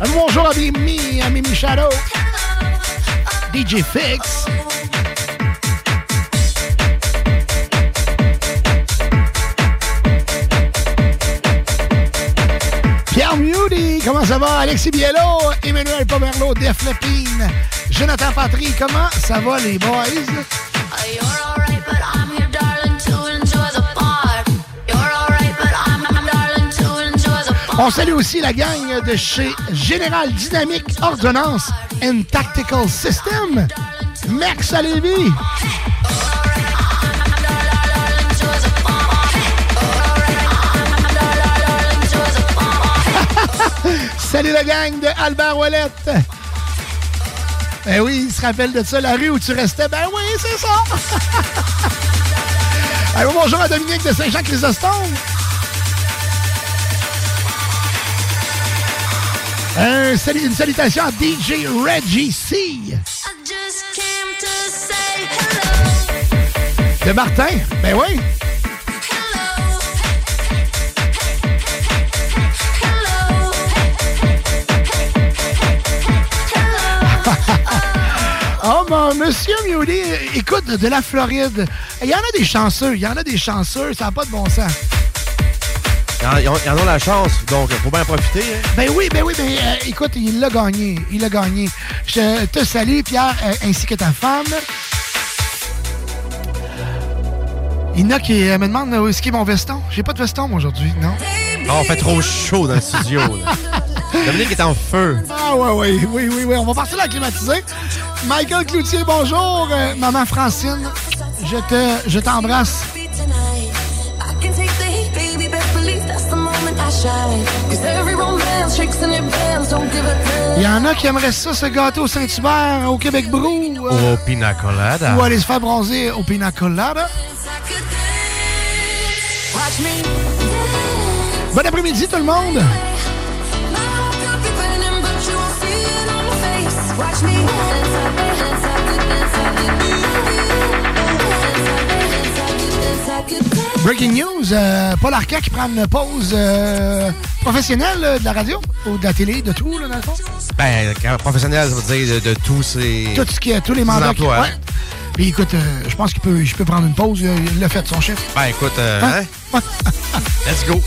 Un bonjour à Mimi, à Mimi Shadow. DJ Fix. Pierre Mudy, comment ça va? Alexis Biello, Emmanuel Pomerleau, Def Lepine, Jonathan Patry, comment ça va les boys? On salue aussi la gang de chez Général Dynamique Ordonnance and Tactical System. Max à Lévis. <laughs> Salut la gang de Albert Ouellette. Ben oui, il se rappelle de ça, la rue où tu restais. Ben oui, c'est ça. <laughs> Bonjour à Dominique de Saint-Jean-Chrysostome. Salut- une salutation à DJ Reggie C. De Martin? Ben oui. Oh, mon monsieur Mioli, écoute, de la Floride. Il y en a des chanceux, il y en a des chanceux, ça n'a pas de bon sens. Ils en, ils ont la chance, donc faut bien en profiter. hein. Ben oui, ben oui, ben euh, écoute, il l'a gagné, il l'a gagné. Je te salue, Pierre, euh, ainsi que ta femme. Il y en a qui euh, me demandent où est-ce qu'est mon veston? J'ai pas de veston moi, aujourd'hui, non? Ah, on fait trop chaud dans le studio. là. <laughs> Dominique est en feu. Ah ouais, oui, oui, oui, oui. On va partir la climatiser. Michael Cloutier, bonjour. Euh, maman Francine, je te, je t'embrasse. Il y en a qui aimeraient ça, ce gâteau Saint-Hubert au Québec Brou. euh, Au pina colada. ou aller se faire bronzer au Pina Colada. Watch me Bon après-midi, tout le monde. Breaking news, euh, Paul Arcand qui prend une pause euh, professionnelle euh, de la radio ou de la télé, de tout, là, dans le fond. Ben, quand professionnel, ça veut dire de, de tous ces. Tout ce qui est, tous les mandats. qui- ouais. hein. Puis écoute, je pense qu'il peut, je peux prendre une pause. Il l'a fait, son chef. Ben, écoute, euh, Hein? hein? Let's go.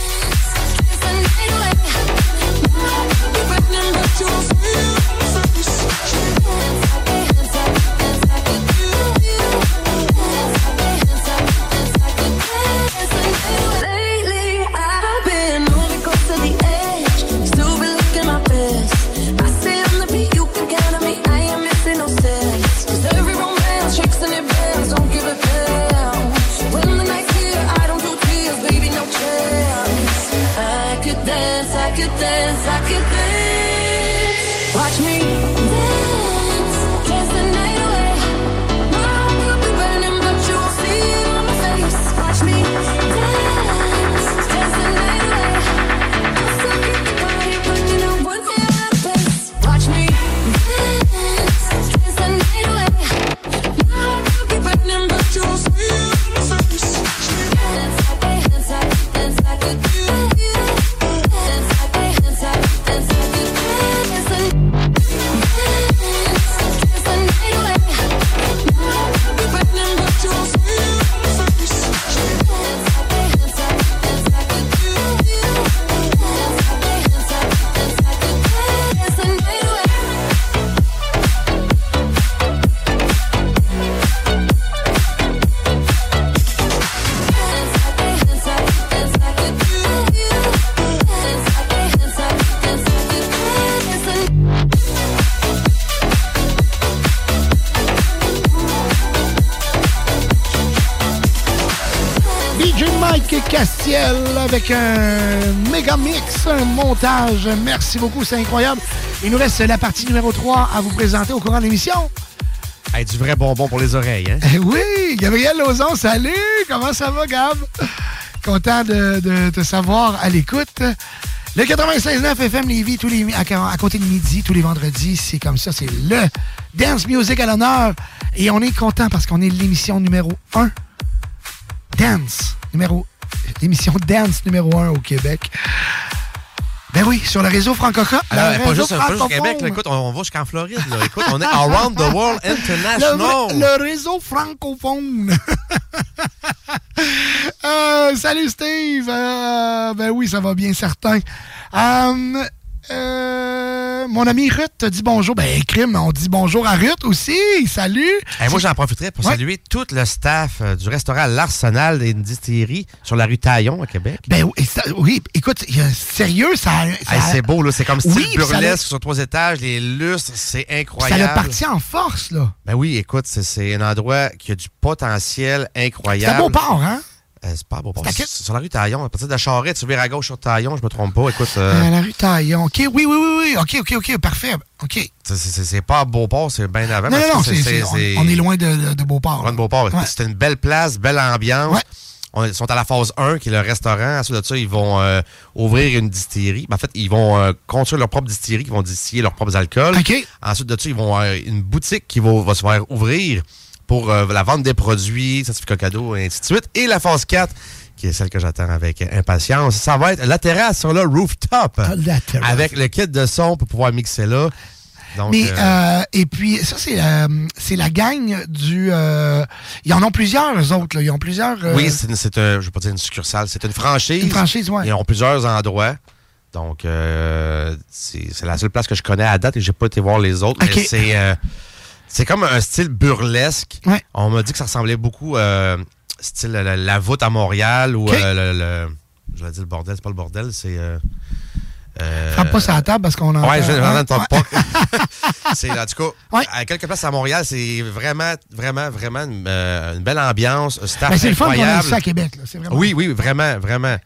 Avec un méga mix, un montage. Merci beaucoup, c'est incroyable. Il nous reste la partie numéro 3 à vous présenter au courant de l'émission. Hey, du vrai bonbon pour les oreilles, hein? Eh oui, Gabriel Lozon, salut! Comment ça va, Gab? Content de, de te savoir à l'écoute. Le 96.9 FM Lévis, tous les, à, à côté de midi, tous les vendredis, c'est comme ça, c'est le Dance Music à l'honneur. Et on est content parce qu'on est l'émission numéro 1. Dance, numéro... L'émission Dance numéro 1 au Québec. Ben oui, sur le réseau francophone. Alors, le Ah, pas réseau juste, pas juste au Québec, là, écoute, on, on va jusqu'en Floride. Là. Écoute, on est around the world international. Le, le réseau francophone. <laughs> Euh, salut Steve. Euh, ben oui, ça va bien certain. Euh, euh, mon ami Ruth te dit bonjour. Ben, crime, on dit bonjour à Ruth aussi. Salut. Moi, j'en profiterai pour Ouais. saluer tout le staff euh, du restaurant L'Arsenal et une distillerie sur la rue Taillon à Québec. Ben oui, ça- oui, écoute, sérieux, ça. ça Hey, c'est beau, là. C'est comme style Oui, ça burlesque sur trois étages, les lustres, c'est Ça incroyable. l'a parti en force, là. Ben oui, écoute, c'est- c'est un endroit qui a du potentiel C'est incroyable. un beau port, hein? Euh, c'est pas c'est sur la rue Taillon. À partir de la charrette, tu vires à gauche sur Taillon, je me trompe pas. Écoute, euh, À la rue Taillon. OK, oui, oui, oui, oui. OK, OK, OK, parfait. OK. c'est- pas à Beauport, c'est bien avant. Non, non, non, on, est loin de, Beauport. Loin de Beauport. Ouais. C'est une belle place, belle ambiance. On- ils sont à la phase 1, qui est le restaurant. Ensuite de ça, ils vont euh, ouvrir une distillerie. Ben, en fait, ils vont euh, construire leur propre distillerie, ils vont distiller leurs propres alcools. Ensuite de ça, ils vont avoir une boutique qui va, va se faire ouvrir pour euh, la vente des produits, certificats cadeaux, et ainsi de suite. Et la phase 4, qui est celle que j'attends avec impatience, ça va être la terrasse sur le rooftop. Avec le kit de son pour pouvoir mixer là. Donc, Mais, euh, euh, et puis, ça, c'est euh, la gang du. euh, ils en ont plusieurs, eux autres. Là. Ils ont plusieurs. Oui, c'est un, je vais pas dire une succursale, c'est une franchise. Une franchise, ouais. Ils ont plusieurs endroits. Donc, c'est la seule place que je connais à date et j'ai pas été voir les autres. Mais c'est c'est comme un style burlesque. Ouais. On m'a dit que ça ressemblait beaucoup euh, style la, la voûte à Montréal ou euh, le, le- je vais dire le bordel, c'est pas le bordel, c'est euh, euh, Frappe pas sur la table parce qu'on en. Ouais, je vais ouais, pas. c'est en tout cas, <laughs> à quelques places à Montréal, c'est vraiment, vraiment, vraiment une, euh, une belle ambiance, un staff Ben, c'est le fun qu'on incroyable. ça à Québec. là. C'est vraiment, Oui, oui, vraiment, vraiment.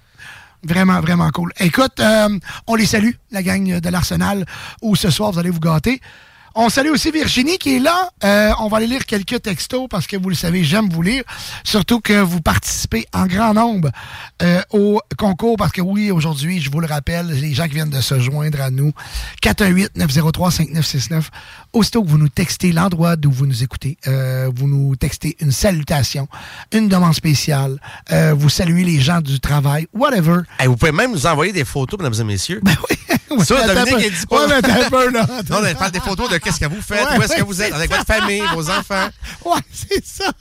vraiment, vraiment cool. Écoute, euh, on les salue, la gang de l'Arsenal, où ce soir, vous allez vous gâter. On salue aussi Virginie qui est là. Euh, on va aller lire quelques textos parce que vous le savez, j'aime vous lire. Surtout que vous participez en grand nombre euh, au concours parce que oui, aujourd'hui, je vous le rappelle, les gens qui viennent de se joindre à nous, 418-903-5969. Aussitôt que vous nous textez l'endroit d'où vous nous écoutez, euh, vous nous textez une salutation, une demande spéciale, euh, vous saluez les gens du travail, whatever. Hey, vous pouvez même nous envoyer des photos, mesdames et messieurs. Ben oui. <laughs> Ça, Dominique, il dit pas. Ouais, mais attends un peu, là. Non, on parle des photos de qu'est-ce que vous faites, Ouais, où est-ce que vous êtes, avec ça. votre famille, vos enfants? <laughs> Ouais, c'est ça.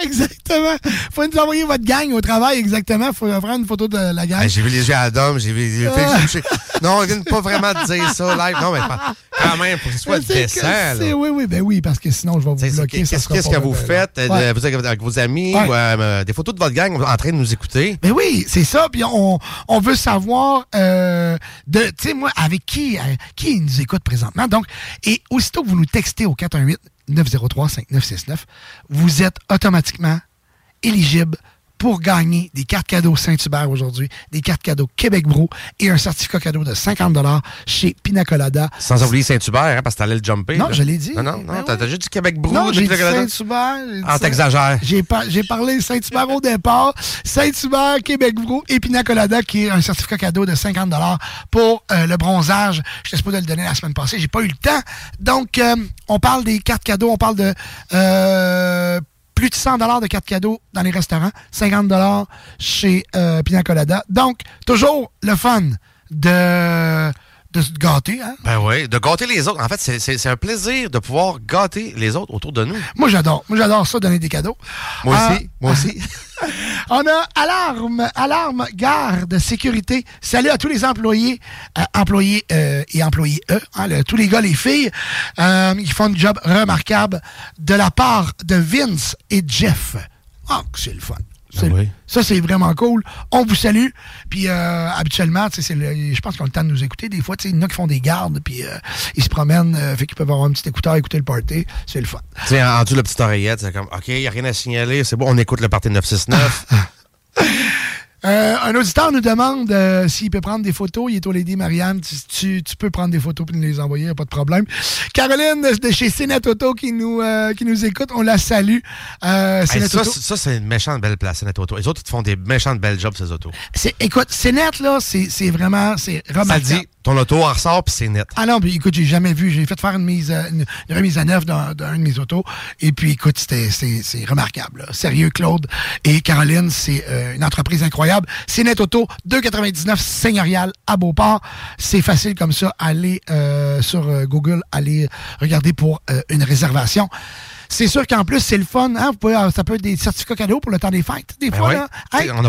Exactement. Faut nous envoyer votre gang au travail, exactement. Faut prendre une photo de la gang. J'ai vu les yeux à Adam, j'ai vu les Ah. Non, ils viennent pas vraiment te dire ça live. Non, mais pas- quand même, pour que ce soit décent. que Oui, oui, ben oui, parce que sinon, je vais vous bloquer. Qu'est-ce que vous faites euh, vous êtes avec vos amis ou euh, des photos de votre gang en train de nous écouter? Ben oui, c'est ça. Puis on, on veut savoir euh, de, tu sais, moi, avec qui, euh, qui nous écoute présentement. Donc, et aussitôt que vous nous textez au 418-903-5969, vous êtes automatiquement éligible pour gagner des cartes cadeaux Saint-Hubert aujourd'hui, des cartes cadeaux Québec Bro et un certificat cadeau de 50 chez Pina Colada. Sans oublier Saint-Hubert, hein, parce que t'allais le jumper. Non, là. je l'ai dit. Non, non, non. T'as t'as juste dit Québec Brou. Non, j'ai dit. Saint-Hubert. Ah, t'exagères. J'ai par- j'ai parlé Saint-Hubert au départ. Saint-Hubert, Québec Brou et Pina Colada, qui est un certificat cadeau de 50 pour euh, le bronzage. Je pas de le donner la semaine passée. J'ai pas eu le temps. Donc, euh, on parle des cartes cadeaux. On parle de euh, plus de 100 de cartes cadeaux dans les restaurants. 50 chez euh, Pina Colada. Donc, toujours le fun de, de se gâter. Hein? Ben oui, de gâter les autres. En fait, c'est- un plaisir de pouvoir gâter les autres autour de nous. Moi, j'adore. Moi, j'adore ça, donner des cadeaux. Moi Euh, aussi, moi aussi. <laughs> On a alarme, alarme, garde, sécurité. Salut à tous les employés, euh, employés euh, et employés hein, le- tous les gars, les filles. Euh, ils font un job remarquable de la part de Vince et Jeff. Ah, que c'est le fun. Oui. Ça, c'est vraiment cool. On vous salue. Puis, euh, habituellement, je pense qu'on a le temps de nous écouter. Des fois, il y en a qui font des gardes, puis euh, ils se promènent, euh, fait qu'ils peuvent avoir un petit écouteur, écouter le party. C'est le fun. Tu sais, de la petite oreillette, c'est comme, OK, il n'y a rien à signaler, c'est bon, on écoute le party 969. <laughs> Euh, un auditeur nous demande euh, s'il peut prendre des photos. Il est au Lady Marianne. Tu, tu- tu peux prendre des photos et nous les envoyer, pas de problème. Caroline de, chez Cénet Auto qui nous, euh, qui nous écoute, on la salue. Hey, ça, c'est- ça, c'est une méchante belle place, cette auto. Les autres, ils te font des méchantes belles jobs, ces autos. Écoute, Cénet, là, c'est vraiment c'est Ça remarquable. dit, ton auto en ressort, puis c'est net. Ah non, puis écoute, j'ai jamais vu. J'ai fait faire une mise, à- une, une remise à neuf dans, dans un de mes autos. Et puis, écoute, c'était, c'est, c'est remarquable. là. Sérieux, Claude et Caroline, c'est euh, une entreprise incroyable. C'est Net Auto, 2,99 Seigneurial à Beauport. C'est facile comme ça. Allez euh, sur euh, Google, allez regarder pour une réservation. C'est sûr qu'en plus, c'est le fun. Hein? Vous pouvez, ça peut être des certificats cadeaux pour le temps des fêtes. Des Ben fois, ouais. là. Tu sais, Hey, on a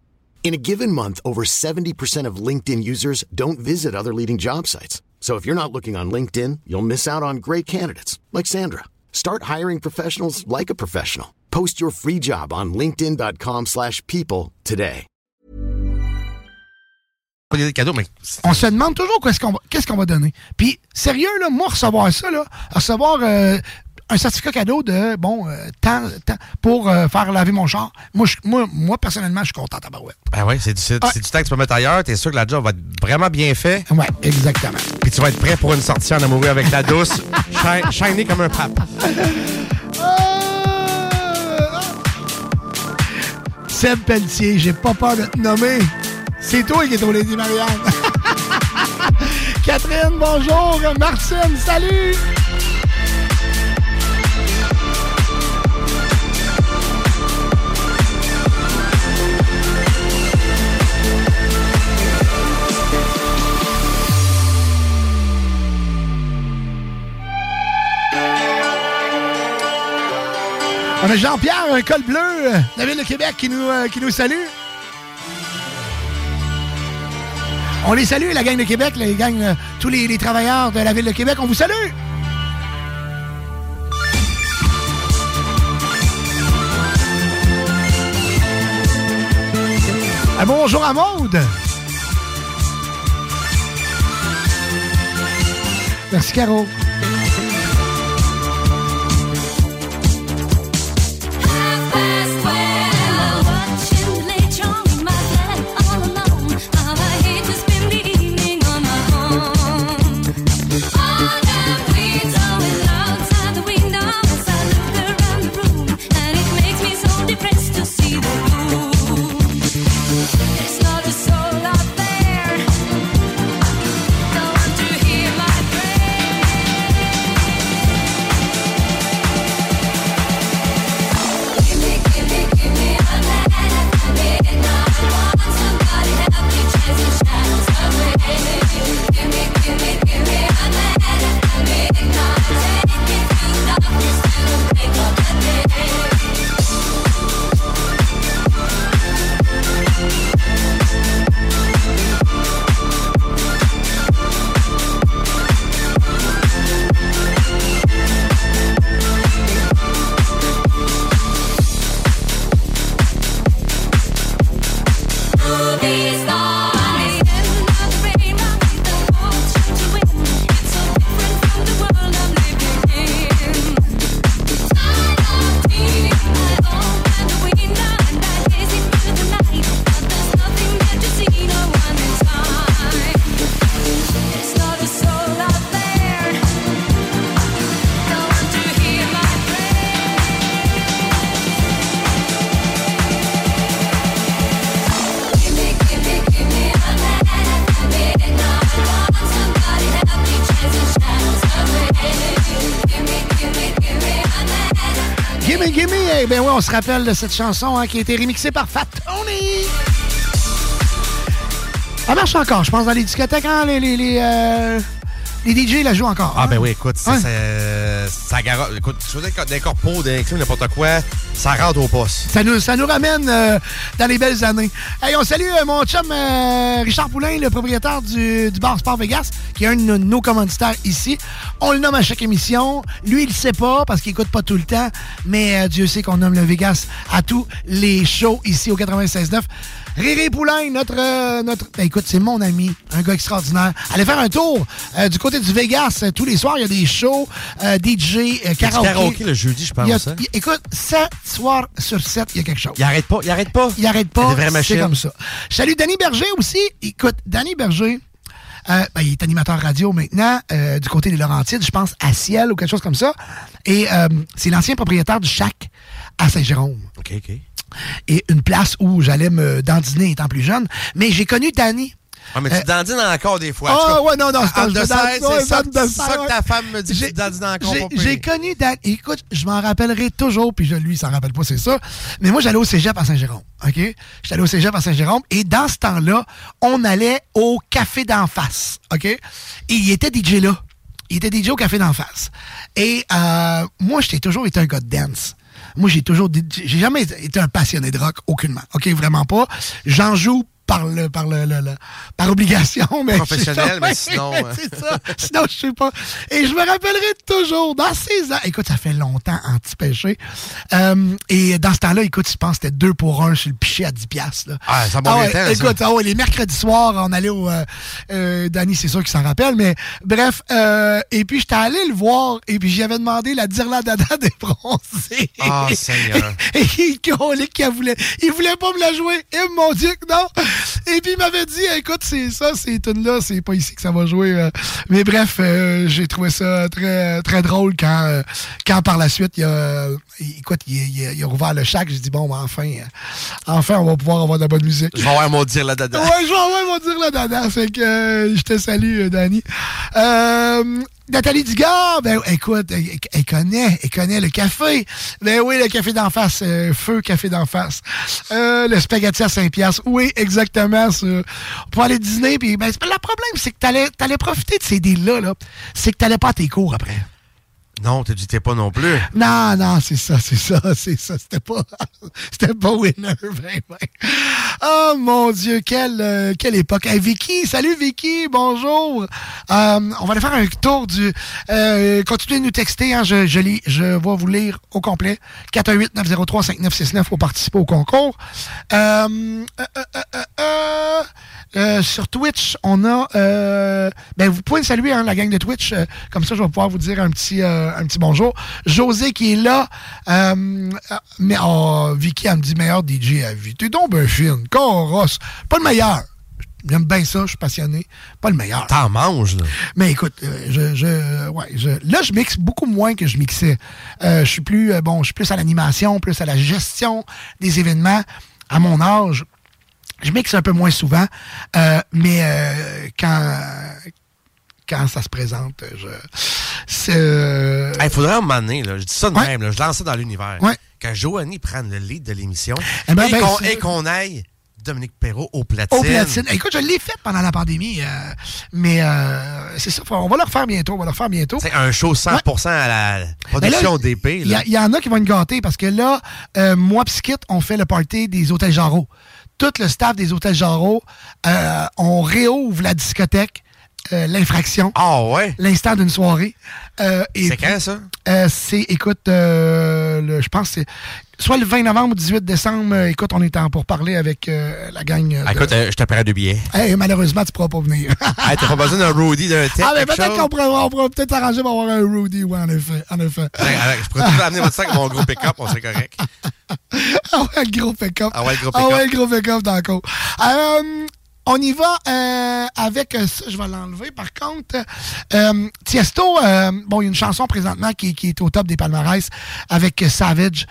In a given month, over 70% of LinkedIn users don't visit other leading job sites. So if you're not looking on LinkedIn, you'll miss out on great candidates like Sandra. Start hiring professionals like a professional. Post your free job on linkedin.com/people slash people today. Des cadeaux, mais On se demande toujours qu'est-ce qu'on va, qu'est-ce qu'on va donner. Puis, sérieux, là, moi, recevoir ça, là, recevoir euh, un certificat cadeau de, bon, euh, pour euh, faire laver mon char, moi, je- moi, moi personnellement, je suis content à barouette. Ben oui, c'est du, c'est- c'est du temps que tu peux mettre ailleurs. T'es sûr que la job va être vraiment bien fait? Ouais, exactement. Puis tu vas être prêt pour une sortie en amoureux avec la douce, <laughs> shi- shiny comme un pape. Seb Pelletier, j'ai pas peur de te nommer. C'est toi qui es au Lady Marianne. <laughs> Catherine, bonjour. Martine, salut. Jean-Pierre, un col bleu la ville de Québec qui nous, euh, qui nous salue. On les salue, la gang de Québec, les gang, euh, tous les, les travailleurs de la ville de Québec. On vous salue! Ah, bonjour à Maude! Merci, Caro. Se rappelle de cette chanson hein, qui a été remixée par Fat Tony. Ça marche encore, je pense, dans les discothèques, hein, les, les, les, euh, les DJ la jouent encore. Ah hein? ben oui, écoute, ça, Ouais. Ça, garoche. Écoute, tu faisais des corpos, des clims, n'importe quoi, ça rentre au poste. Ça nous, ça nous ramène euh, dans les belles années. Hey, on salue euh, mon chum euh, Richard Poulain, le propriétaire du, du bar Sport Vegas, qui est un de nos, nos commanditaires ici. On le nomme à chaque émission. Lui, il le sait pas parce qu'il écoute pas tout le temps, mais euh, Dieu sait qu'on nomme le Vegas à tous les shows ici au 96.9. Riri Poulain, notre... euh, notre ben, écoute, c'est mon ami, un gars extraordinaire. Allez faire un tour euh, du côté du Vegas. euh, tous les soirs, il y a des shows, euh, DJ, du karaoké. le jeudi, je pense. A- hein. écoute, 7 soirs sur 7, il y a quelque chose. Il arrête pas, il arrête pas. Il arrête pas. C'est comme ça. Je salue Danny Berger aussi. Écoute, Danny Berger, euh, ben, il est animateur radio maintenant euh, du côté des Laurentides, je pense à Ciel ou quelque chose comme ça. Et euh, c'est l'ancien propriétaire du Chac à Saint-Jérôme. OK, OK. Et une place où j'allais me dandiner étant plus jeune. Mais j'ai connu Danny. Ah, mais tu Euh, dandines encore des fois. Ah ouais, non, non, c'est ça, que ta femme me dit que J'ai- tu dandines encore J'ai- connu Dan. Écoute, je m'en rappellerai toujours, puis je, lui, il s'en rappelle pas, c'est ça. Mais moi, j'allais au cégep à Saint-Jérôme, OK? J'allais au cégep à Saint-Jérôme, et dans ce temps-là, on allait au café d'en face, OK? Et il était DJ là. Il était DJ au café d'en face. Et euh, moi, j'ai toujours été un gars de dance. Moi, j'ai toujours... J'ai jamais été un passionné de rock, aucunement. OK? Vraiment pas. J'en joue par le, par le, le- le- par obligation, mais Professionnel, mais sinon, <laughs> euh. c'est ça. Sinon, je sais pas. Et je me rappellerai toujours, dans ces ans, écoute, ça fait longtemps, anti-péché. Euh, et dans ce temps-là, écoute, je pense que c'était deux pour un sur le pichet à 10 piastres. Là. Ah, ça Ah bien ouais, temps, ça. écoute, ah ouais, les mercredis soirs, on allait au... Euh, euh, Danny, c'est sûr qu'il s'en rappelle, mais bref. euh, et puis, j'étais allé le voir, et puis j'avais demandé la dirladada des bronzés. Ah, Seigneur. <laughs> Et il colique qu'il voulait. Il voulait pas me la jouer. Et mon Dieu, que non. Et puis il m'avait dit, écoute, c'est ça, ces tunes-là, c'est pas ici que ça va jouer. euh. Mais bref, euh, j'ai trouvé ça très, très drôle quand, euh, quand par la suite, il a, écoute, il, il- il a rouvert le chac. J'ai dit, bon, ben, enfin, enfin, on va pouvoir avoir de la bonne musique. Je vais avoir mon dire là-dedans. Ouais, je vais avoir mon dire là dada. Fait que euh, je te salue, euh, Danny. Nathalie Dugard, ben écoute, elle, connaît, elle connaît le café. Ben oui, le café d'en face, euh, feu café d'en face. Euh, le spaghetti à 5 piastres. Oui, exactement. Pour aller dîner, puis ben, le problème, c'est que t'allais, t'allais profiter de ces deals-là, là. C'est que t'allais pas à tes cours après. Non, tu dis pas non plus. Non, non, c'est ça, c'est ça, <laughs> c'est ça. C'était pas, <laughs> c'était pas winner, <laughs> ben, ben. Oh mon Dieu, quelle, euh, quelle époque. Hey, Vicky, salut Vicky, bonjour. Euh, on va aller faire un tour du. Euh, continuez de nous texter, hein, je, je, je vais vous lire au complet. 418-903-5969 pour participer au concours. Euh, sur Twitch, on a. euh, ben, vous pouvez me saluer, hein, la gang de Twitch. euh, comme ça, je vais pouvoir vous dire un petit, euh, un petit bonjour. José qui est là. mais oh, Vicky, elle me dit meilleur DJ à vie. T'es donc ben fine. Corosse. Pas le meilleur. J'aime bien ça, je suis passionné. Pas le meilleur. T'en manges, là. Mais écoute, euh, je, je, ouais, je, là, je mixe beaucoup moins que je mixais. Euh, je suis plus, euh, bon, je suis plus à l'animation, plus à la gestion des événements. À mon âge, je mixe un peu moins souvent, euh, mais euh, quand, quand ça se présente, je, c'est, euh, Il faudrait un moment donné, là, je dis ça de Ouais. même, là, je lance ça dans l'univers. Ouais. Quand Joanie prenne le lead de l'émission Eh ben, et ben, qu'on aille Dominique Perrault au platine. Au platine. Écoute, je l'ai fait pendant la pandémie, euh, mais euh, c'est ça, on va le refaire bientôt, on va le refaire bientôt. C'est un show 100% à la là, production d'épée. Il y, en a qui vont être gâtés parce que là, euh, moi pis Skit, on fait le party des hôtels Jarreau. Tout le staff des hôtels Jarreau, on réouvre la discothèque, euh, l'infraction. Ah ouais? L'instant d'une soirée. Euh, C'est quand, ça? euh, c'est, écoute, je pense que c'est soit le 20 novembre ou 18 décembre. euh, écoute, on est en pour parler avec euh, la gang. euh, Ah, de- écoute, je te paierai deux billets. Hey, malheureusement, tu pourras pas venir. <laughs> hey, T'as pas besoin d'un roadie, d'un tech, ah, mais quelque peut-être qu'on pourrait, on pourrait peut-être arranger pour avoir un Rudy, ouais, en effet. En effet. Je pourrais tout amener votre sac, mon gros pick-up, on serait correct. <laughs> Ah ouais, le gros pick-up. Ah ouais, le gros Ah pick-up. ouais, le gros pick-up. Euh, on y va euh, avec euh, ça, je vais l'enlever. Par contre, euh, Tiesto, euh, bon, il y a une chanson présentement qui, est au top des palmarès avec Savage.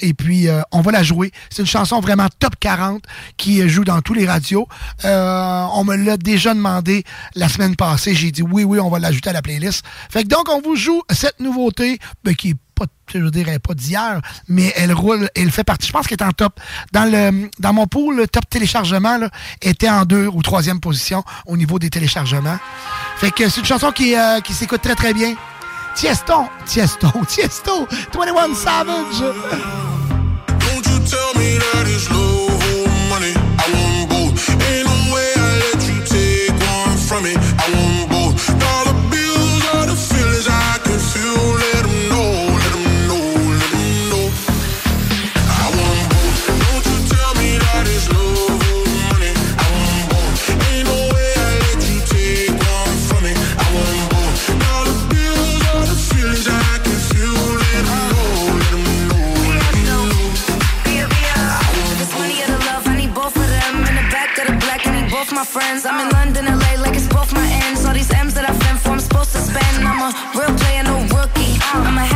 Et puis, on va la jouer. C'est une chanson vraiment top 40 qui joue dans tous les radios. On me l'a déjà demandé la semaine passée. J'ai dit oui, oui, on va l'ajouter à la playlist. Fait que donc, on vous joue cette nouveauté ben, qui est pas, je veux pas d'hier, mais elle roule, elle fait partie. Je pense qu'elle est en top. Dans le dans mon pool, le top téléchargement était en deux ou troisième position au niveau des téléchargements. Fait que c'est une chanson qui, euh, qui s'écoute très très bien. Tiesto, Tiesto, <laughs> Tiesto, 21 Savage. My friends. I'm in London, LA, like it's both my ends. All these M's that I fend for, I'm supposed to spend. I'm a real player, no rookie. I'ma have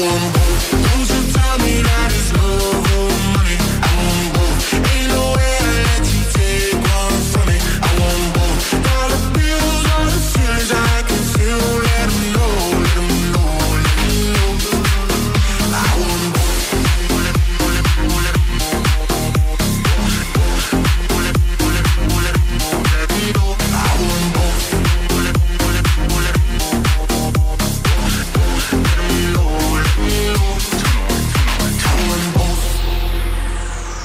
Dollar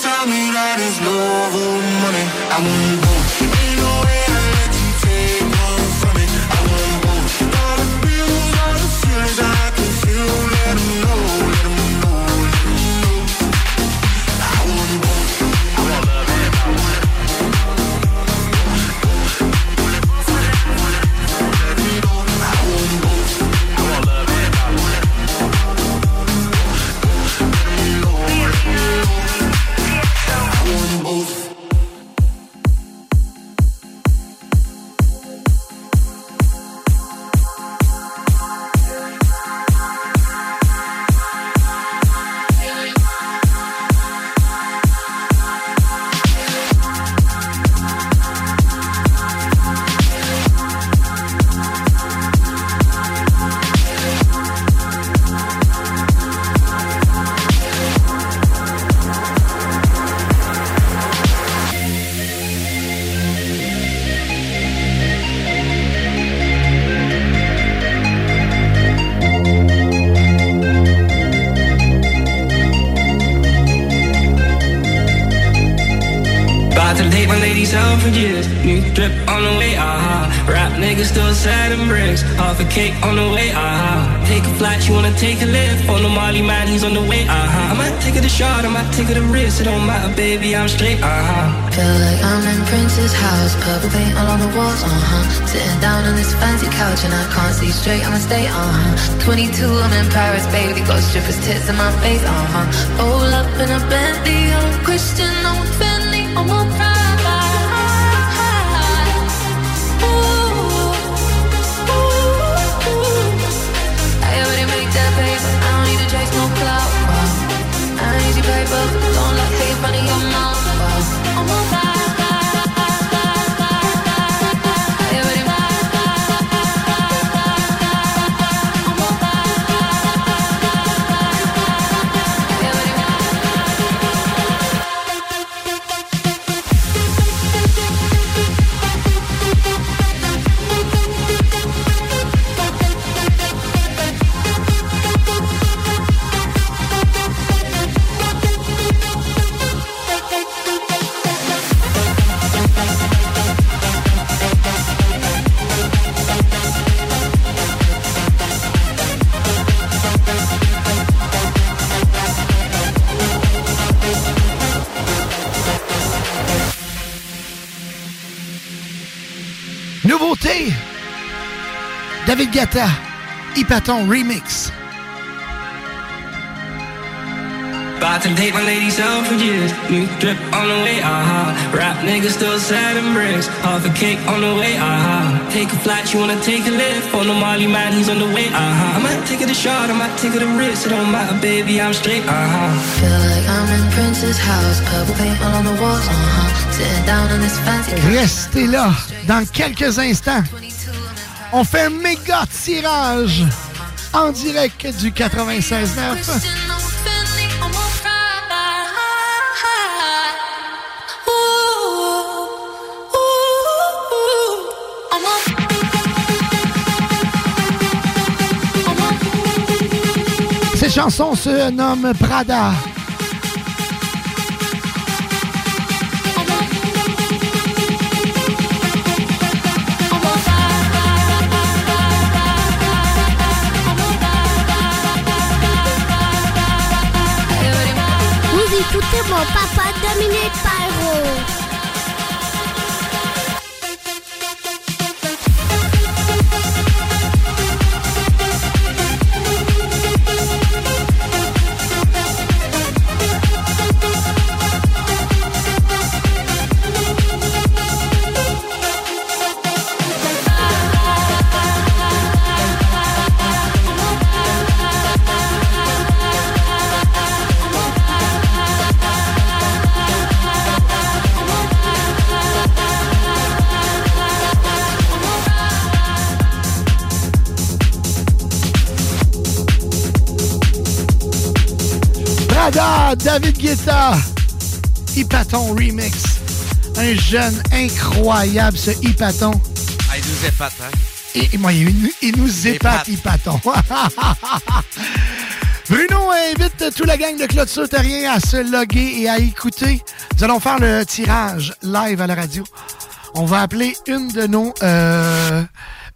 Tell me that it's love or money. I want both. Straight, I'ma stay, uh huh. 22, I'm in Paris, baby, got strippers' tits in my face, uh huh. Roll up in a Bentley, I'm Christian, I'm Bentley, I'm a pride. Hypaton Remix. About to date my ladies out for years. New drip on the way, aha. Rap niggas still selling bricks. Half a cake on the way, aha. Take a flight, you wanna take a lift? On the Molly man, he's on the way, aha. I might take it a shot, I might take it a risk. It don't matter, baby, I'm straight, aha. Feel like I'm in Prince's house, purple paint all on the walls, uh-huh. Sitting down on this fancy Restez là. Dans quelques instants, on fait un méga tirage en direct du 96.9. Cette chanson se nomme Prada. Écoutez mon papa Dominique David Guetta, Hypaton Remix. Un jeune incroyable, ce Hypaton. Ah, il nous épate, hein? Et, et moi, il, nous- il nous épate, Hypaton. <laughs> Bruno invite toute la gang de Clôture Terrien à se loguer et à écouter. Nous allons faire le tirage live à la radio. On va appeler une de nos... euh,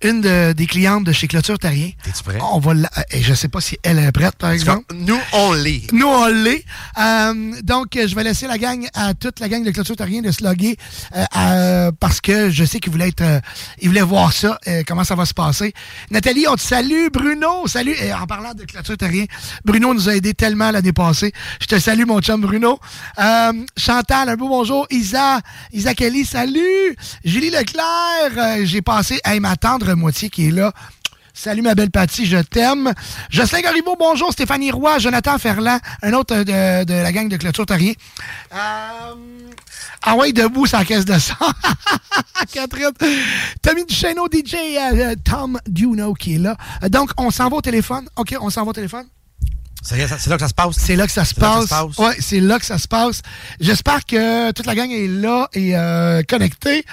une de- des clientes de chez Clôture Terrien. T'es-tu prêt? On va la- et je sais pas si elle est prête, par exemple. Nous, on l'est. Nous, on l'est. Euh, donc, euh, je vais laisser la gang, à toute la gang de Clôture Terrien de se loguer euh, à- parce que je sais qu'ils voulaient être, euh, ils voulaient voir ça, euh, comment ça va se passer. Nathalie, on te salue. Bruno, salut. Et en parlant de Clôture Terrien, Bruno nous a aidé tellement l'année passée. Je te salue, mon chum Bruno. Euh, Chantal, un beau bonjour. Isa, Isa Kelly, salut. Julie Leclerc, euh, j'ai passé, hey, ma moitié qui est là. Salut ma belle Patty, je t'aime. Jocelyn Garibo, bonjour. Stéphanie Roy, Jonathan Ferland, un autre de, de la gang de Clôture Terrien. Euh, ah ouais, debout, sa caisse de sang. <laughs> Catherine. Tommy Duchesneau, DJ euh, Tom Duno qui est là. Euh, Donc, on s'en va au téléphone. OK, on s'en va au téléphone. C'est là que ça se passe? C'est là que ça se passe. passe. Ouais, c'est là que ça se passe. J'espère que toute la gang est là et euh, connectée.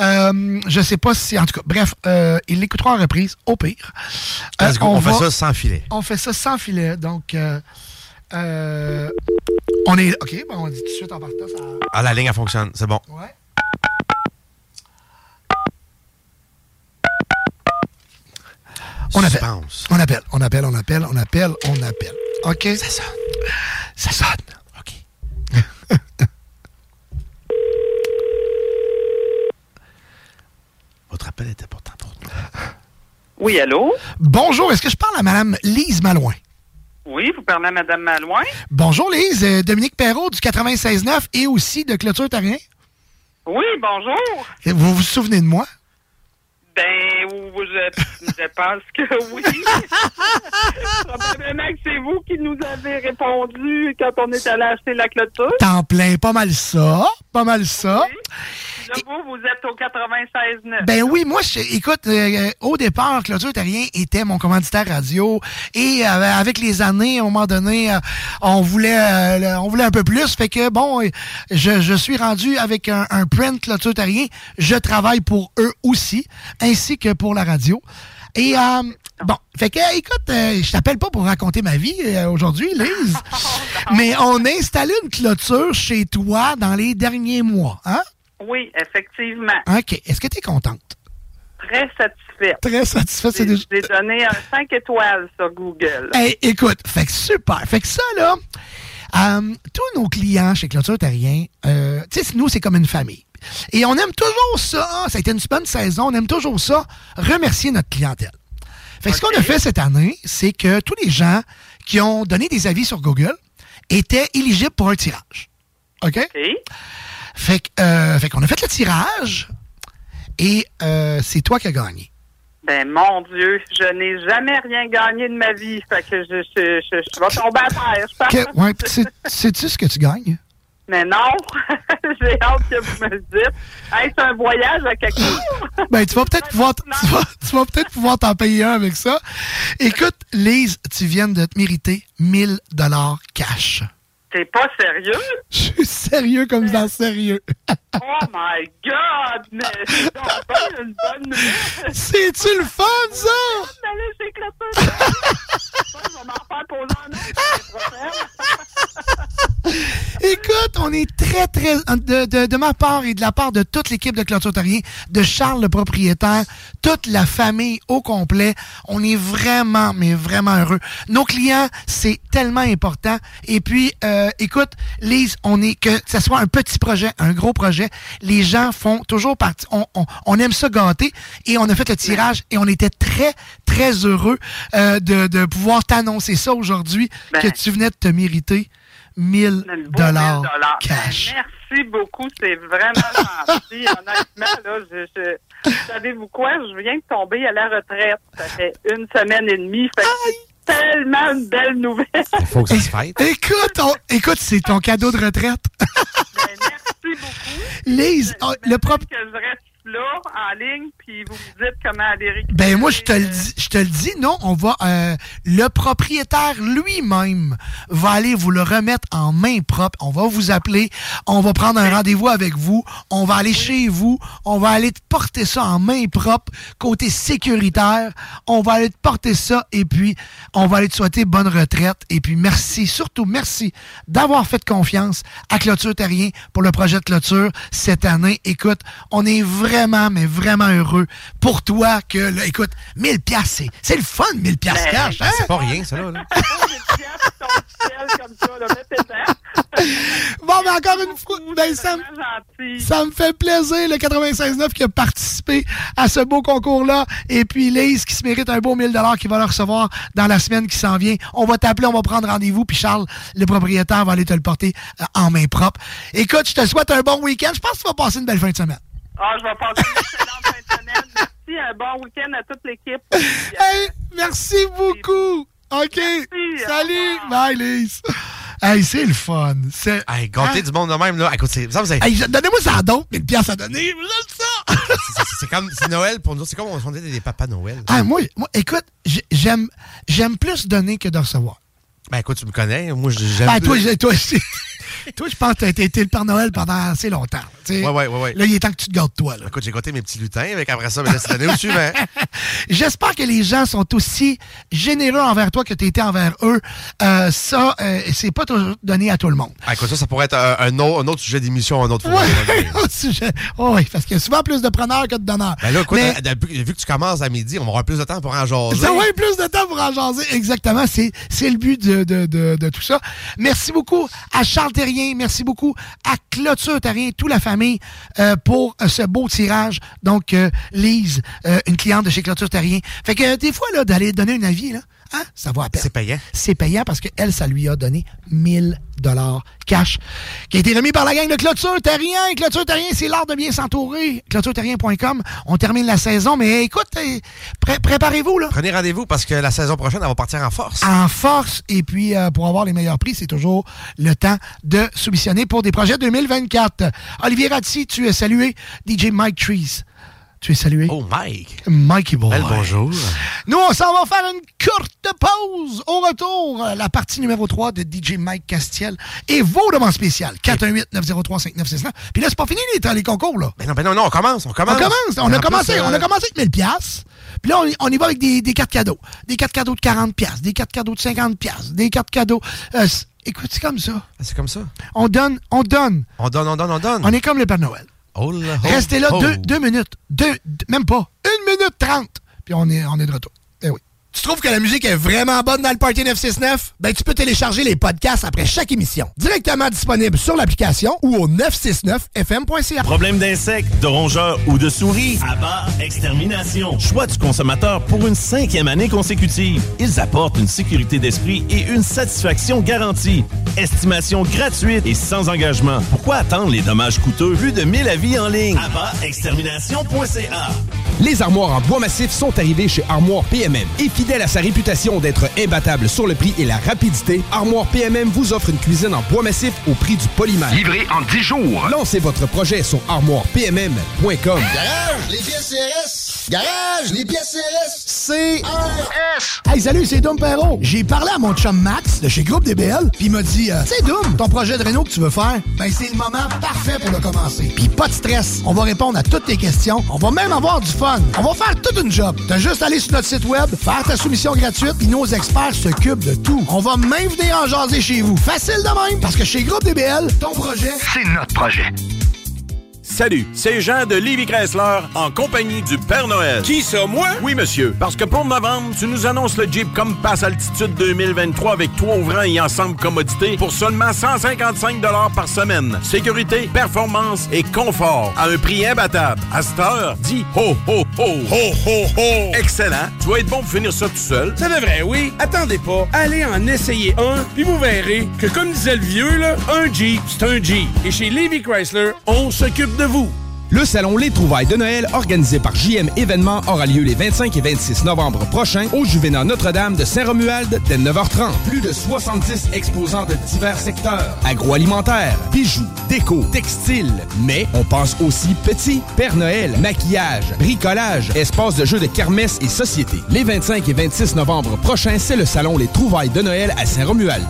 Euh, je sais pas si, en tout cas, bref, euh, il l'écoutera en reprise, au pire. Euh, go, on, fait ça sans filet. On fait ça sans filet. Donc, euh, euh, on est. OK, ben on dit tout de suite en partant. Ça... Ah, la ligne, elle fonctionne. C'est bon. Ouais. On appelle. Suspense. On appelle, on appelle, on appelle, on appelle, on appelle. OK? Ça sonne. Ça sonne. OK. <laughs> Votre appel est important pour nous. Oui, allô? Bonjour, est-ce que je parle à Madame Lise Malouin? Oui, vous parlez à Mme Malouin? Bonjour Lise, Euh, Dominique Perrault du 96.9 et aussi de Clôture Terrien. Oui, bonjour. Vous vous souvenez de moi? Ben, ou- je, je pense que oui. <laughs> Probablement que c'est vous qui nous avez répondu quand on est allé acheter la clôture. T'en plein pas mal ça, pas mal ça. Là, vous, vous êtes au 96.9. Ben oui, moi, je- écoute, euh, au départ, Clôture Terrien était mon commanditaire radio. Et euh, avec les années, à un moment donné, euh, on voulait euh, le- on voulait un peu plus. Fait que, bon, euh, je, je suis rendu avec un, un print Clôture Terrien. Je travaille pour eux aussi, ainsi que pour la radio. Et, euh, bon, fait que, écoute, euh, je t'appelle pas pour raconter ma vie euh, aujourd'hui, Lise. <laughs> mais on a installé une clôture chez toi dans les derniers mois, hein? Oui, effectivement. OK. Est-ce que tu es contente? Très satisfaite. Très satisfaite, c'est déjà- j'ai donné un 5 étoiles sur Google. Hey, écoute, fait que super. Fait que ça, là, euh, tous nos clients chez Clôture Terrien, euh, tu sais, nous, c'est comme une famille. Et on aime toujours ça. Ça a été une bonne saison. On aime toujours ça. Remercier notre clientèle. Fait ce qu'on a fait cette année, c'est que tous les gens qui ont donné des avis sur Google était éligible pour un tirage. OK? Fait que, euh, fait qu'on a fait le tirage et euh, c'est toi qui as gagné. Ben, mon Dieu, je n'ai jamais rien gagné de ma vie. Fait que je, je, je, je vais tomber à terre, je pense. Ouais, sais-tu ce que tu gagnes? Mais non, <laughs> j'ai hâte que vous me le dites. Hey, c'est un voyage à quelque part. <laughs> Ben, tu vas peut-être <laughs> pouvoir, tu vas, tu vas peut-être pouvoir t'en payer un avec ça. Écoute, Lise, tu viens de te mériter 1000 dollars cash. T'es pas sérieux? Je suis sérieux comme dans sérieux. Oh my God! Mais c'est donc une bonne nouvelle! C'est-tu le fun, ça? Je vais m'en faire <laughs> Écoute, on est très, très, de, de- de ma part et de la part de toute l'équipe de Clôture Terrien, de Charles le propriétaire, toute la famille au complet, on est vraiment, mais vraiment heureux. Nos clients, c'est tellement important. Et puis, euh, écoute, Lise, on est, que ce soit un petit projet, un gros projet, les gens font toujours partie, on, on, on aime ça gâter et on a fait le tirage et on était très, très heureux euh, de, de pouvoir t'annoncer ça aujourd'hui, que tu venais de te mériter 1000 dollars dollars. cash. Merci beaucoup, c'est vraiment <laughs> gentil. Honnêtement, là, je, je- savez-vous quoi? Je viens de tomber à la retraite. Ça fait une semaine et demie. Fait que c'est tellement une belle nouvelle. Il faut que ça se <laughs> fête. Écoute, on- écoute, c'est ton cadeau de retraite. <laughs> Merci beaucoup. Lise, oh, le propre. Que je reste là, en ligne, puis vous me dites comment aller récupérer. Ben moi je te le dis, je te le dis, non, on va euh, le propriétaire lui-même va aller vous le remettre en main propre. On va vous appeler, on va prendre un rendez-vous avec vous, on va aller chez vous, on va aller te porter ça en main propre côté sécuritaire, on va aller te porter ça et puis on va aller te souhaiter bonne retraite et puis merci, surtout merci d'avoir fait confiance à Clôture Terrien pour le projet de clôture cette année. Écoute, on est vraiment, mais vraiment heureux pour toi que, là, écoute, 1000 piastres, c'est, c'est le fun, 1000 piastres cash, hein? C'est pas rien, ça, là. là. <laughs> comme ça, là. <laughs> Bon, mais encore une fois, ben, ça, me- ça me fait plaisir, le 96.9 qui a participé à ce beau concours-là. Et puis, Lise qui se mérite un beau 1000 qui va le recevoir dans la semaine qui s'en vient. On va t'appeler, on va prendre rendez-vous, puis Charles, le propriétaire, va aller te le porter euh, en main propre. Écoute, je te souhaite un bon week-end. Je pense que tu vas passer une belle fin de semaine. Ah, je vais passer une excellente fin de semaine. Merci, un bon week-end à toute l'équipe. Hey, merci beaucoup. OK. Salut. Bye, Lise. Hey, c'est le fun. C'est... Hey, gâter Hein? du monde de même, là. Écoute, c'est, ça, c'est, Hey, donnez-moi ça donc, 1000 piastres à donner. Ça. c'est- c'est comme, c'est Noël pour nous. C'est comme on est des, des papas Noël. Ah, moi, moi, écoute, j'ai- j'aime, j'aime plus donner que de recevoir. Ben, écoute, tu me connais. Moi, j'aime. Ben, toi, j'ai- toi, aussi. Toi, je pense que t'as été le Père Noël pendant assez longtemps. tu ouais, ouais, ouais. Là, il est temps que tu te gâtes, toi. Là. Écoute, j'ai gâté mes petits lutins, avec après ça, mais là, c'est l'année au suivant. <laughs> J'espère que les gens sont aussi généreux envers toi que tu été envers eux. Euh, ça, euh, c'est pas toujours donné à tout le monde. Ah, écoute, ça, ça pourrait être un, un autre, un autre sujet d'émission, <laughs> un autre sujet. Oh, oui, parce qu'il y a souvent plus de preneurs que de donneurs. Ben là, écoute, Mais- vu que tu commences à midi, on va avoir plus de temps pour en jaser. Ça va plus de temps pour en jaser. Exactement. C'est, c'est le but de, de, de, de tout ça. Merci beaucoup à Charles Terrien. Merci beaucoup à Clôture Terrien, toute la famille, euh, pour euh, ce beau tirage. Donc, euh, Lise, une cliente de chez Clôture Terrien. Fait que des fois, là, d'aller donner un avis, là, hein, ça va à peine. C'est payant. C'est payant parce qu'elle, ça lui a donné 1000 dollars cash qui a été remis par la gang de Clôture Terrien. Clôture Terrien, c'est l'art de bien s'entourer. ClôtureTerrien.com. On termine la saison, mais écoute, euh, pré- préparez-vous, là Prenez rendez-vous parce que la saison prochaine, elle va partir en force. en force. Et puis, euh, pour avoir les meilleurs prix, c'est toujours le temps de soumissionner pour des projets 2024. Olivier Ratti, tu es salué. DJ Mike Trees, tu es salué? Oh, Mike. Mikey Boy. Bel bonjour. Nous, on s'en va faire une courte pause. Au retour, euh, la partie numéro 3 de DJ Mike Castiel et vos demandes spéciales. 418-903-5969. Puis là, c'est pas fini les, les concours, là. Ben non, ben non, non, on commence, on commence. On commence. On a plus, commencé, euh, on a commencé avec 1000 pièces. Puis là, on, y- va avec des, des cartes cadeaux. Des cartes cadeaux de 40 pièces, des cartes cadeaux de 50 pièces, des cartes cadeaux... euh, écoute, c'est comme ça. Ah, C'est comme ça. On donne, on donne. On donne, on donne, on donne. On est comme le Père Noël. Là, Restez là deux, deux minutes. Deux- même pas. Une minute trente. Puis on est, on est de retour. Eh oui. Tu trouves que la musique est vraiment bonne dans le Party 969? Ben, tu peux télécharger les podcasts après chaque émission. Directement disponible sur l'application ou au 969fm.ca. Problème d'insectes, de rongeurs ou de souris? Abba Extermination. Choix du consommateur pour une cinquième année consécutive. Ils apportent une sécurité d'esprit et une satisfaction garantie. Estimation gratuite et sans engagement. Pourquoi attendre les dommages coûteux? Plus de 1000 avis en ligne? AbbaExtermination.ca Les armoires en bois massif sont arrivées chez Armoire PMM. Et fidèle à sa réputation d'être imbattable sur le prix et la rapidité, Armoire PMM vous offre une cuisine en bois massif au prix du polymère. Livré en 10 jours. Lancez votre projet sur armoirepmm.com. Garage, les pièces CRS. Garage, les pièces CRS. CRS. Hey, salut, c'est Dom Perrault. J'ai parlé à mon chum Max de chez Groupe DBL, puis il m'a dit euh, C'est Dom, ton projet de réno que tu veux faire, ben c'est le moment parfait pour le commencer. Puis pas de stress, on va répondre à toutes tes questions, on va même avoir du fun. On va faire toute une job. T'as juste à aller sur notre site web, faire ta soumission gratuite, puis nos experts s'occupent de tout. On va même venir en jaser chez vous. Facile de même, parce que chez Groupe DBL, ton projet, C'est notre projet. Salut, c'est Jean de Livy Chrysler en compagnie du Père Noël. Qui ça, moi? Oui, monsieur. Parce que pour novembre, tu nous annonces le Jeep Compass Altitude 2023 avec trois ouvrants et ensemble commodité pour seulement 155 par semaine. Sécurité, performance et confort à un prix imbattable. À cette heure, dis ho, ho, ho. Ho, ho, ho. Excellent. Tu vas être bon pour finir ça tout seul. Ça devrait, oui. Attendez pas. Allez en essayer un, puis vous verrez que, comme disait le vieux, là, un Jeep, c'est un Jeep. Et chez Livy Chrysler, on s'occupe de Le salon Les Trouvailles de Noël, organisé par JM Événements, aura lieu les 25 et 26 novembre prochains au Juvénat Notre-Dame de Saint-Romuald dès 9h30. Plus de 70 exposants de divers secteurs. Agroalimentaire, bijoux, déco, textile. Mais on pense aussi petit. Père Noël, maquillage, bricolage, espace de jeux de kermesse et société. Les 25 et 26 novembre prochains, c'est le salon Les Trouvailles de Noël à Saint-Romuald.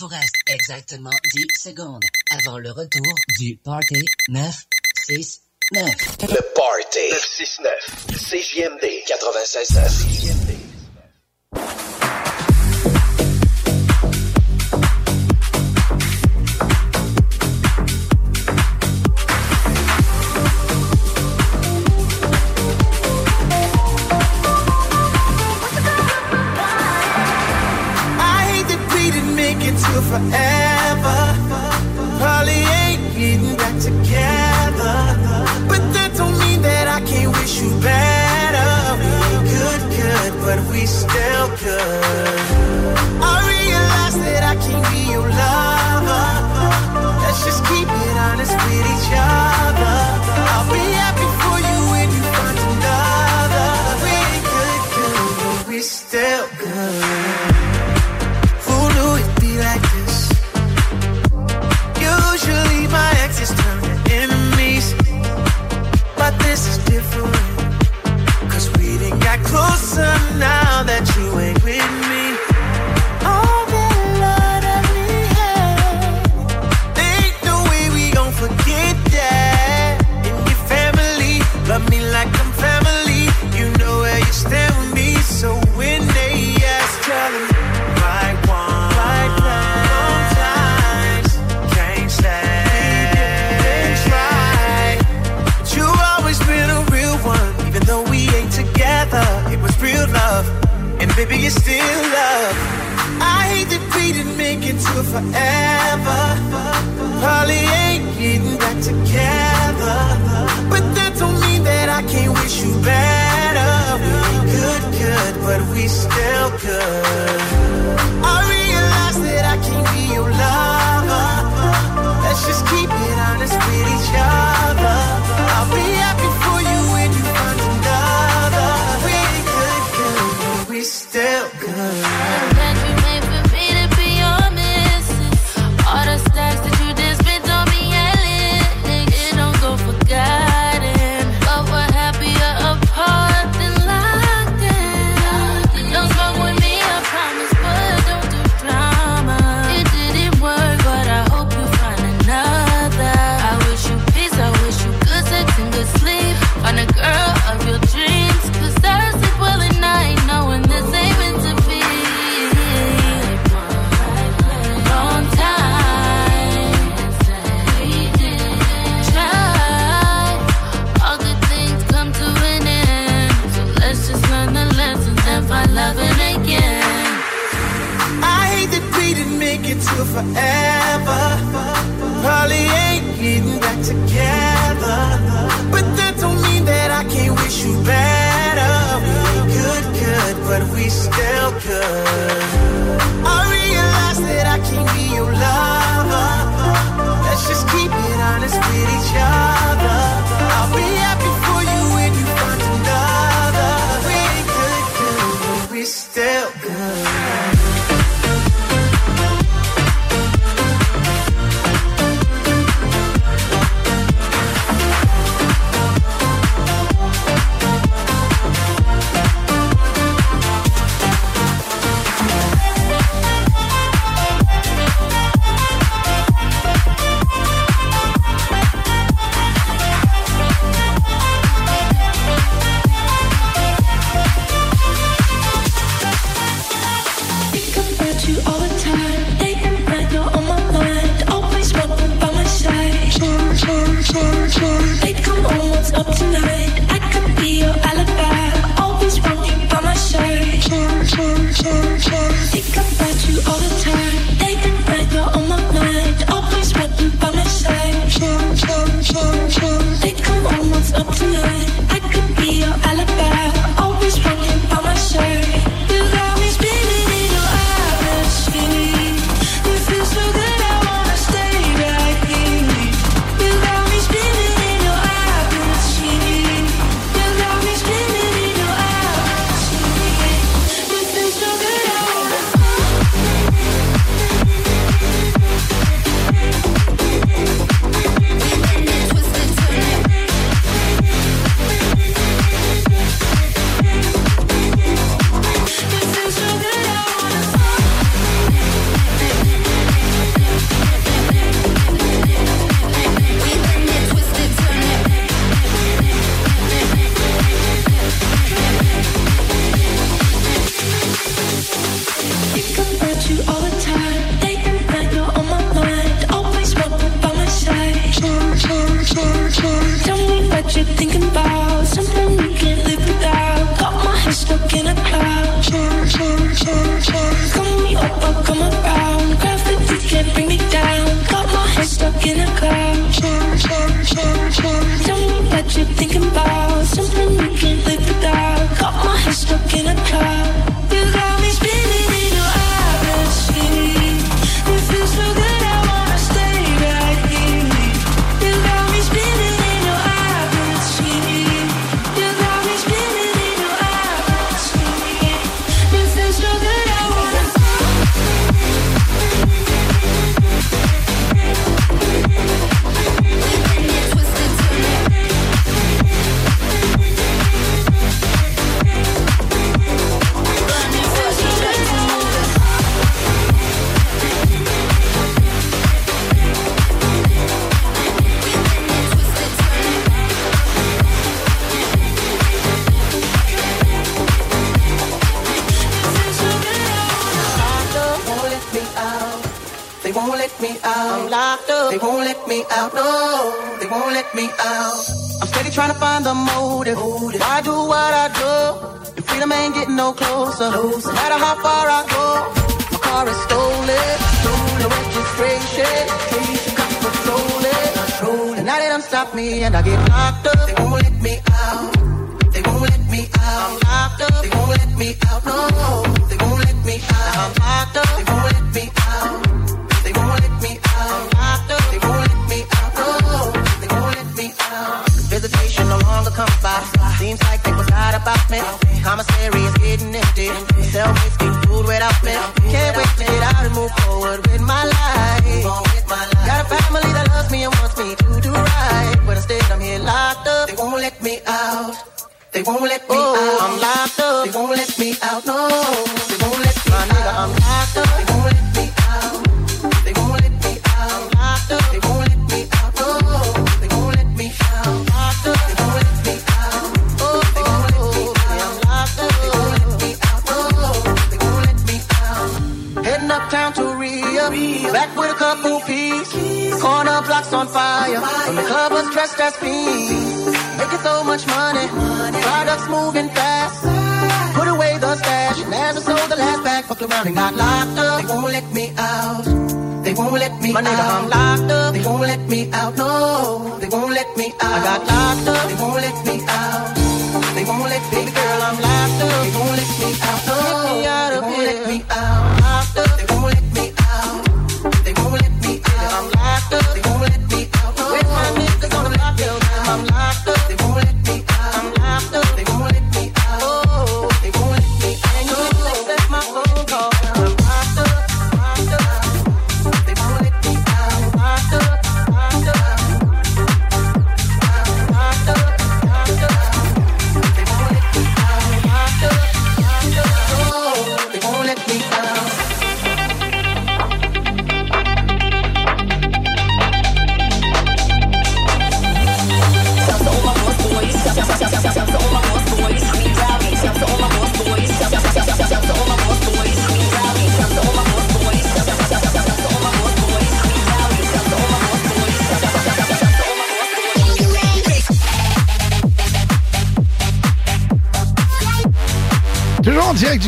Vous reste exactement 10 secondes avant le retour du Party 969. Le Party 969. CJMD 96.9. forever.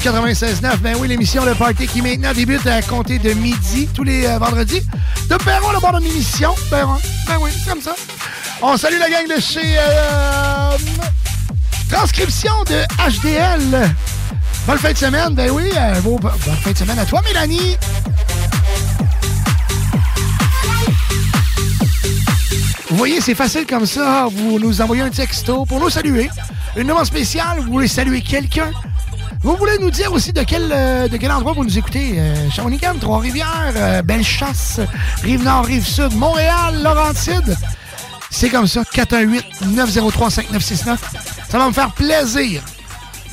96.9. Ben oui, l'émission Le Party qui maintenant débute à compter de midi tous les euh, vendredis. De Perron, le bord de l'émission. Perron. Ben oui, c'est comme ça. On salue la gang de chez euh, Transcription de HDL. Bonne fin de semaine. Ben oui, euh, bonne fin de semaine à toi, Mélanie. Vous voyez, c'est facile comme ça. Vous nous envoyez un texto pour nous saluer. Une demande spéciale, vous voulez saluer quelqu'un. Vous voulez nous dire aussi de quel, euh, de quel endroit vous nous écoutez? Euh, Shawinigan, Trois-Rivières, euh, Bellechasse, Rive-Nord, Rive-Sud, Montréal, Laurentide. C'est comme ça, 418-903-5969. Ça va me faire plaisir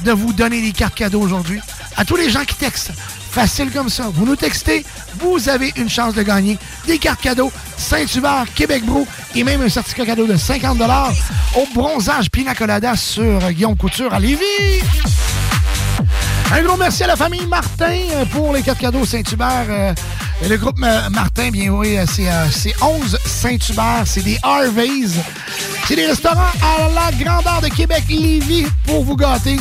de vous donner des cartes cadeaux aujourd'hui. À tous les gens qui textent, facile comme ça. Vous nous textez, vous avez une chance de gagner des cartes cadeaux Saint-Hubert, Québec Brou et même un certificat cadeau de 50 au bronzage Pina Colada sur Guillaume Couture à Lévis. Un gros merci à la famille Martin euh, pour les cartes cadeaux Saint-Hubert. Euh, le groupe euh, Martin, bien oui, c'est euh, c'est 11 Saint-Hubert. C'est des Harveys. C'est des restaurants à la grandeur de Québec, Lévis, pour vous gâter.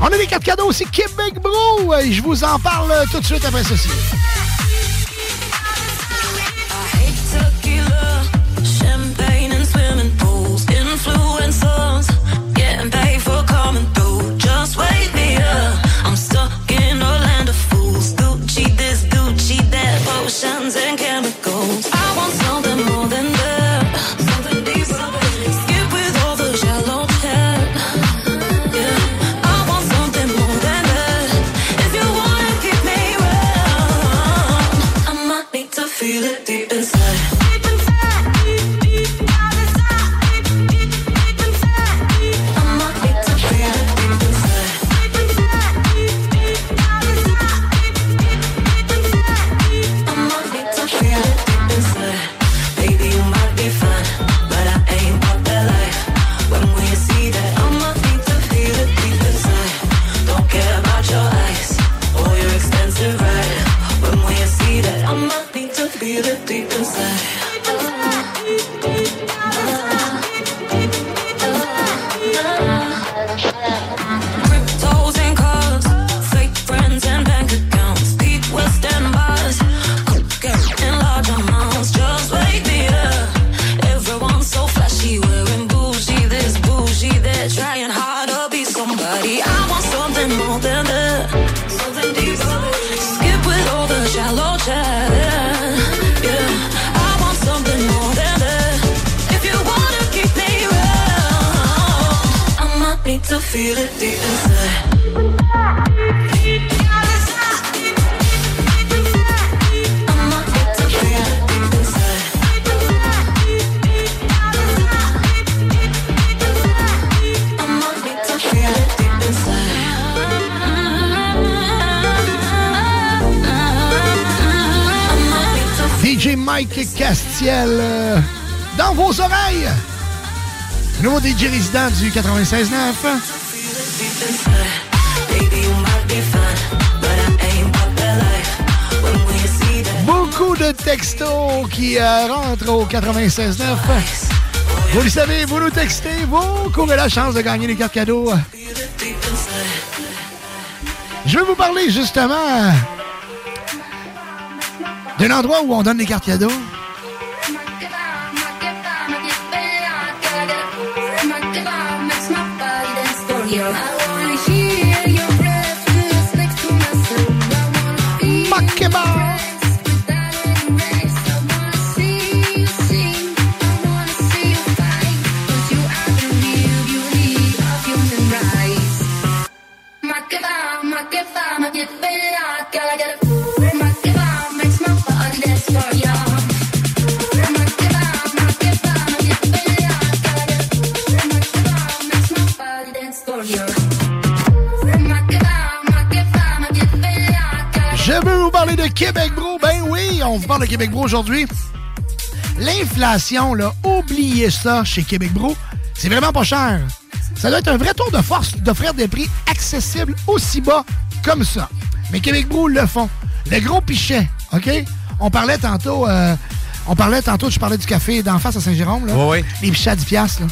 On a des cartes cadeaux aussi Québec Brou. Je vous en parle tout de suite après ceci. Mike Castiel euh, dans vos oreilles. Le nouveau DJ résident du 96.9. Beaucoup de textos qui euh, rentrent au 96.9. Vous le savez, vous nous textez, vous courez la chance de gagner les cartes cadeaux. Je vais vous parler justement d'un endroit où on donne des cartes cadeaux. Québec Bro. Ben oui, on vous parle de Québec Bro aujourd'hui. L'inflation, là, oubliez ça chez Québec Bro. C'est vraiment pas cher. Ça doit être un vrai tour de force d'offrir des prix accessibles aussi bas comme ça. Mais Québec Brou le font. Le gros pichet, OK? On parlait tantôt, euh, on parlait tantôt, je parlais du café d'en face à Saint-Jérôme, là. Oui, oui. Les pichets à 10 piastres, là.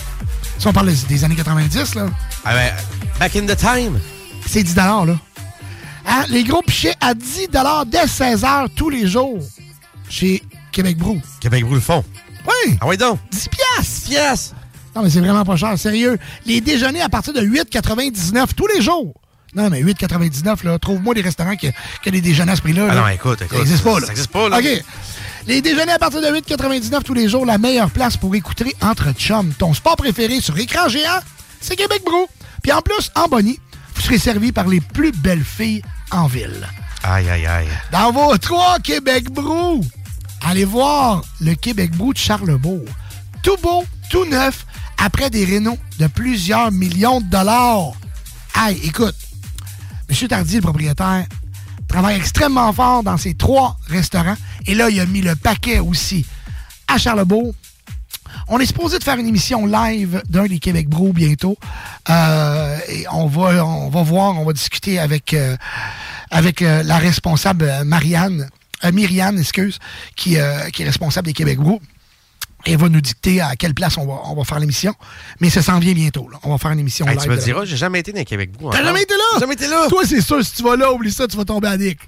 Si on parle des- années 90, là. Ah ben, back in the time. C'est 10 là. Hein? Les gros pichets à 10 dès 16 h tous les jours chez Québec Brou. Québec Brou le font. Oui. Ah oui donc? 10 piastres. 10 piastres. Non, mais c'est vraiment pas cher, sérieux. Les déjeuners à partir de 8,99 tous les jours. Non, mais 8,99, là, trouve-moi des restaurants qui, ont des déjeuners à ce prix-là. Ah là. non, écoute, écoute. Ça n'existe pas, là. Ça existe pas, là. OK. Les déjeuners à partir de 8,99 tous les jours, la meilleure place pour écouter entre chums. Ton sport préféré sur écran géant, c'est Québec Bro. Puis en plus, en Bonnie, vous serez servi par les plus belles filles en ville. Aïe, aïe, aïe. Dans vos trois Québec Brou, allez voir le Québec Brou de Charlebourg. Tout beau, tout neuf, après des rénaux de plusieurs millions de dollars. Aïe, écoute, M. Tardy, le propriétaire, travaille extrêmement fort dans ses trois restaurants. Et là, il a mis le paquet aussi à Charlebourg. On est supposé de faire une émission live d'un des Québec Bro bientôt. Euh, et on va, voir, on va discuter avec, euh, avec euh, la responsable Marianne, Myriane, excuse, qui, qui est responsable des Québec Bro. Elle va nous dicter à quelle place on va, on va faire l'émission. Mais ça s'en vient bientôt. là. On va faire une émission Hey, live. tu me diras, j'ai jamais été dans Québec Brou. T'as jamais été là? Jamais été là. Toi, c'est sûr, si tu vas là, oublie ça, tu vas tomber à Nick.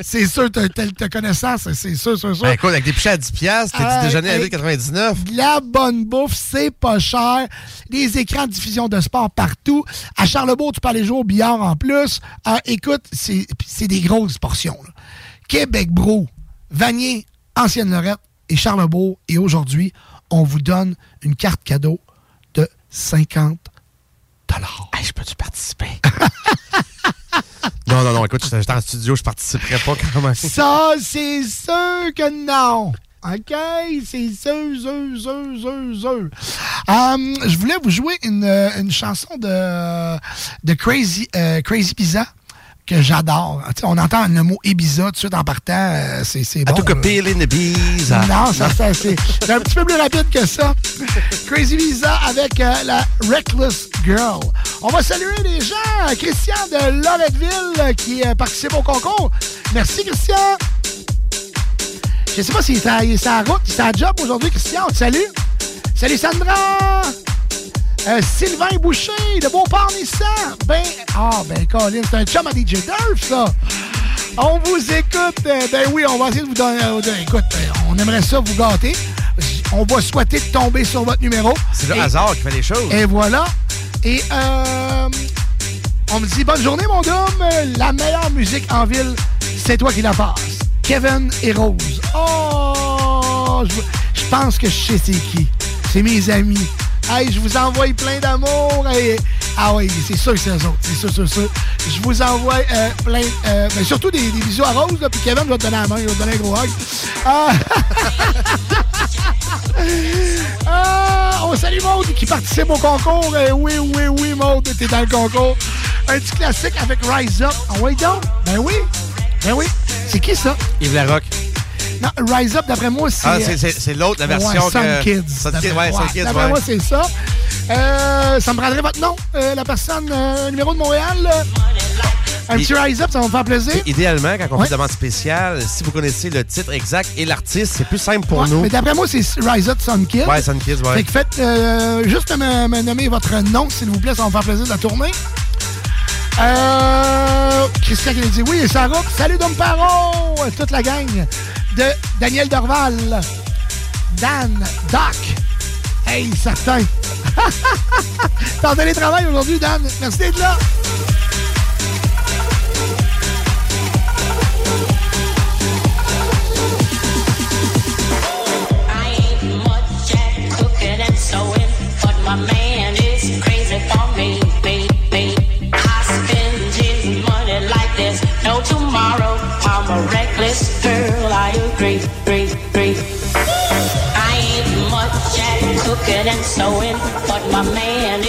c'est sûr, t'as t'as connaissance, c'est sûr, sûr, sûr. Ben écoute, avec des pichets à 10 piastres, t'as Hey, dit déjeuner à hey. 8,99. De la bonne bouffe, c'est pas cher. Des écrans de diffusion de sport partout. À Charlebourg, tu peux aller jouer au billard en plus. Ah, écoute, c'est c'est des grosses portions. là. Québec Bro, Vanier, Ancienne Lorette et Charlebourg. Et aujourd'hui, on vous donne une carte cadeau de 50 Hey, je peux-tu participer? <laughs> non, non, non, écoute, j'étais en studio, je participerais pas quand même. Ça, c'est sûr que non. OK? C'est sûr, sûr, sûr, sûr, sûr. Hum, je voulais vous jouer une, euh, une chanson de, de Crazy, euh, Crazy Pizza que j'adore. On entend le mot Ibiza tout de suite en partant. euh, c'est bon. I took a pill in bees. Non, ça, ça, c'est un petit peu plus rapide que ça. Crazy Visa avec euh, la Reckless Girl. On va saluer les gens. Christian de Loretteville euh, qui euh, participe au concours. Merci, Christian. Je sais pas s'il est à, la route, il est à la job aujourd'hui, Christian. On te salue. Salut, Sandra. Euh, Sylvain Boucher de Beauport Nissan. Ben, ah, ben, Colin, c'est un chum à DJ Durf, ça. On vous écoute. Euh, Ben oui, on va essayer de vous donner. euh, écoute, euh, on aimerait ça vous gâter. On va souhaiter de tomber sur votre numéro. C'est le Et- hasard qui fait les choses. Et voilà. Et euh, on me dit bonne journée, mon homme. La meilleure musique en ville, c'est toi qui la passe. Kevin et Rose. Oh, je, je pense que je sais c'est qui. C'est mes amis. Hey, je vous envoie plein d'amour. Ah oui, c'est sûr que c'est eux autres. C'est sûr, sûr, sûr. Je vous envoie euh, plein, euh, ben, surtout des, bisous à Rose. Là, puis Kevin va te donner la main, il va te donner un gros hug. Ah. <laughs> Ah, on salue Maude qui participe au concours. Eh oui, oui, oui, Maude, t'es dans le concours. Un petit classique avec Rise Up. Ah oui, donc? Ben oui. Ben oui. C'est qui ça? Yves Larocque. Non, Rise Up, d'après moi, c'est. Ah, c'est l'autre, la version. Ouais, que... Kids. Sun Kids, ouais, ouais. Kids, D'après moi, c'est ça. Euh, ça me prendrait votre nom, euh, la personne, euh, numéro de Montréal. Euh, un petit Rise Up, ça va me faire plaisir. Idéalement, quand on fait une demande spéciale, si vous connaissez le titre exact et l'artiste, c'est plus simple pour nous. Mais d'après moi, c'est Rise Up Sun Kids. Ouais, Sun Kids, ouais. Fait que faites juste me, nommer votre nom, s'il vous plaît, ça va me faire plaisir de la tourner. Euh, Christian qui dit oui, et Sarah. Salut Dom Paro, toute la gang de Daniel Dorval. Dan, Doc. Hey, certain. <laughs> T'es en télétravail aujourd'hui, Dan. Merci d'être là. three, three. I ain't much at cooking and sewing, but my man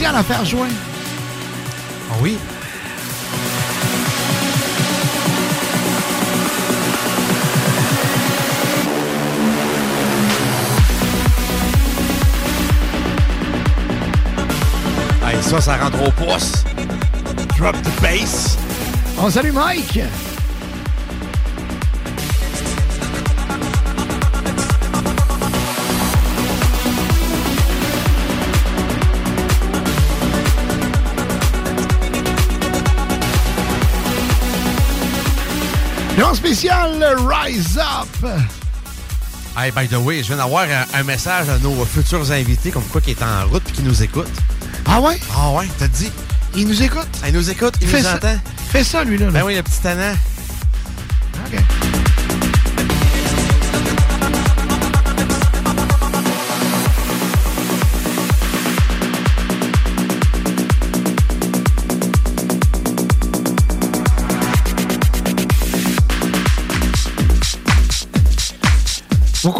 spéciale à faire joindre. Ah oui? Hey, ça, ça rentre au pouce. Drop the bass. On salue Mike. Demande spéciale Rise Up. Hey, by the way, je viens d'avoir un, un message à nos futurs invités, comme quoi qui est en route et qui nous écoute. Ah ouais? Ah ouais, t'as dit? Il nous écoute? Il nous écoute, il Fais nous ça. entend. Fais ça, lui, là. là. Ben oui, le petit tannant. OK.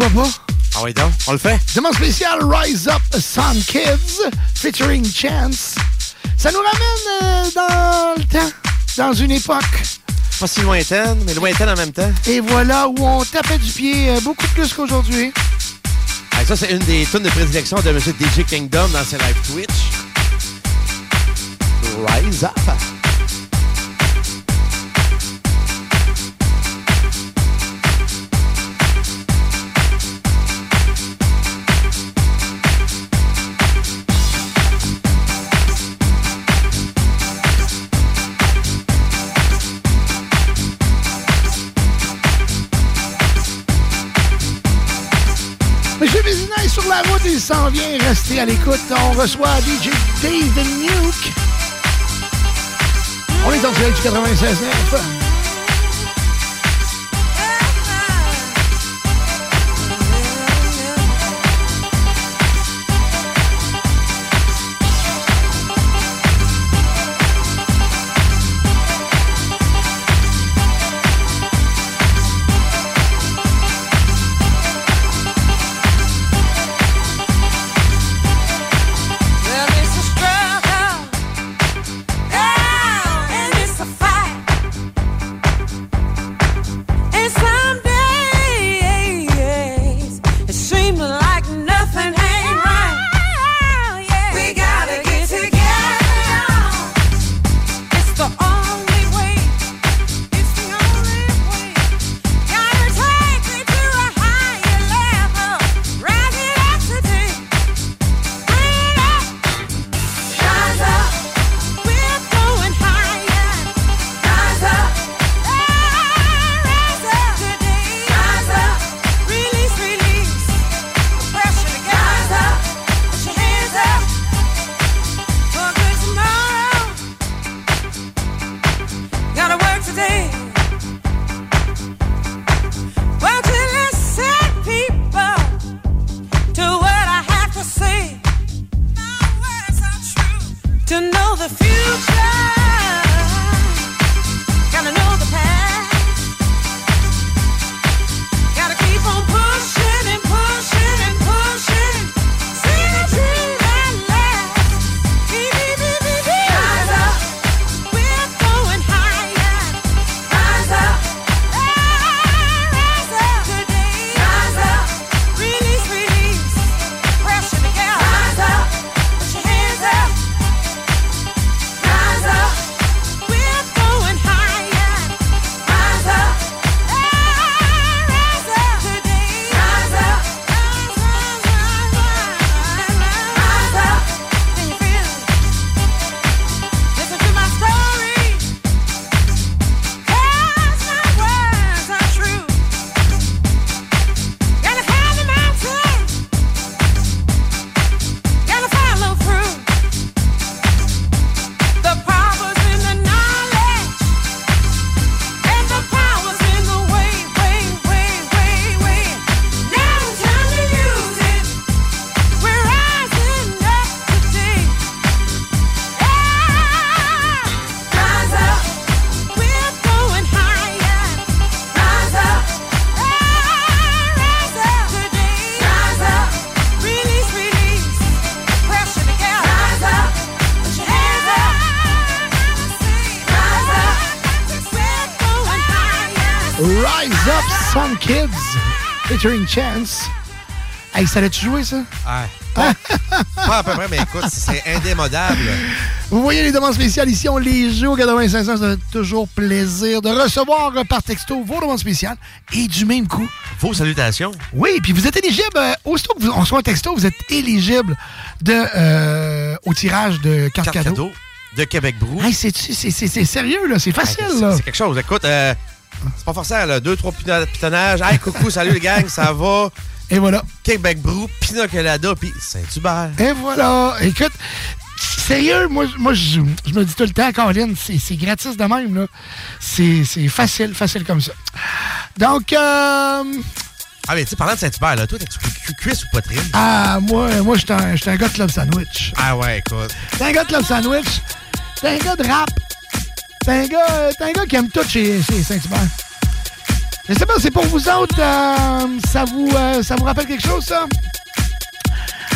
Pourquoi pas? Ah oui, donc, on le fait? Demande spéciale Rise Up Sun Kids featuring Chance. Ça nous ramène euh, dans le temps, dans une époque. Pas si lointaine, mais lointaine en même temps. Et voilà où on tapait du pied euh, beaucoup plus qu'aujourd'hui. Hey, ça, c'est une des tunes de prédilection de M. DJ Kingdom dans ses live Twitch. Rise Up. Il s'en vient. Restez à l'écoute. On reçoit DJ Dave Nuke. On est en direct du 96.9. featuring Chance. Hey, ça l'a-tu joué, ça? Ouais. Pas, pas à peu près, mais écoute, c'est indémodable. Vous voyez les demandes spéciales ici, on les joue au 85 cents. Ça fait toujours plaisir de recevoir euh, par texto vos demandes spéciales et du même coup. Vos salutations. Oui, puis vous êtes éligible, euh, aussitôt que vous, on reçoit un texto, vous êtes éligible de, euh, au tirage de cartes Carte cadeaux. cadeau de Québec Brou. Hey, c'est, c'est, c'est- c'est sérieux, là, c'est facile, là. C'est quelque chose. Écoute, euh, c'est pas forcément, là. Deux, trois pitonnages. Hey, coucou, salut les gangs, ça va? Et voilà. Québec Brou, Pina Colada, puis Saint-Hubert. Et voilà. Écoute, sérieux, moi, moi je, je me dis tout le temps, Caroline, c'est gratis de même. là. C'est facile, facile comme ça. Donc, euh, Ah, mais tu sais, parlant de Saint-Hubert, là, toi, t'as-tu cu- cu- cuisse ou poitrine? ah, moi, moi je suis un, un gars de club sandwich. Ah, ouais, écoute. T'es un gars de club sandwich. Un gars de rap. T'es un un gars qui aime tout chez, chez Saint-Hubert. Je sais pas, c'est pour vous autres, euh, ça, vous, euh, ça vous rappelle quelque chose, ça?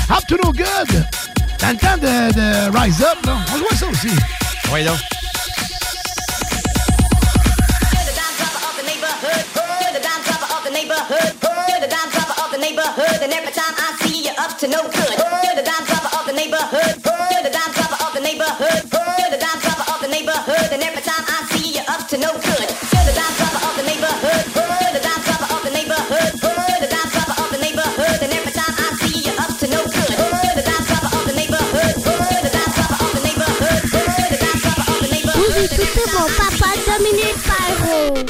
Up to no good! Dans le temps de, de Rise Up, là, on jouait ça aussi. Ouais, donc. neighborhood, and every time I see you, up to no good. You're the dime papa Dominique Perrault.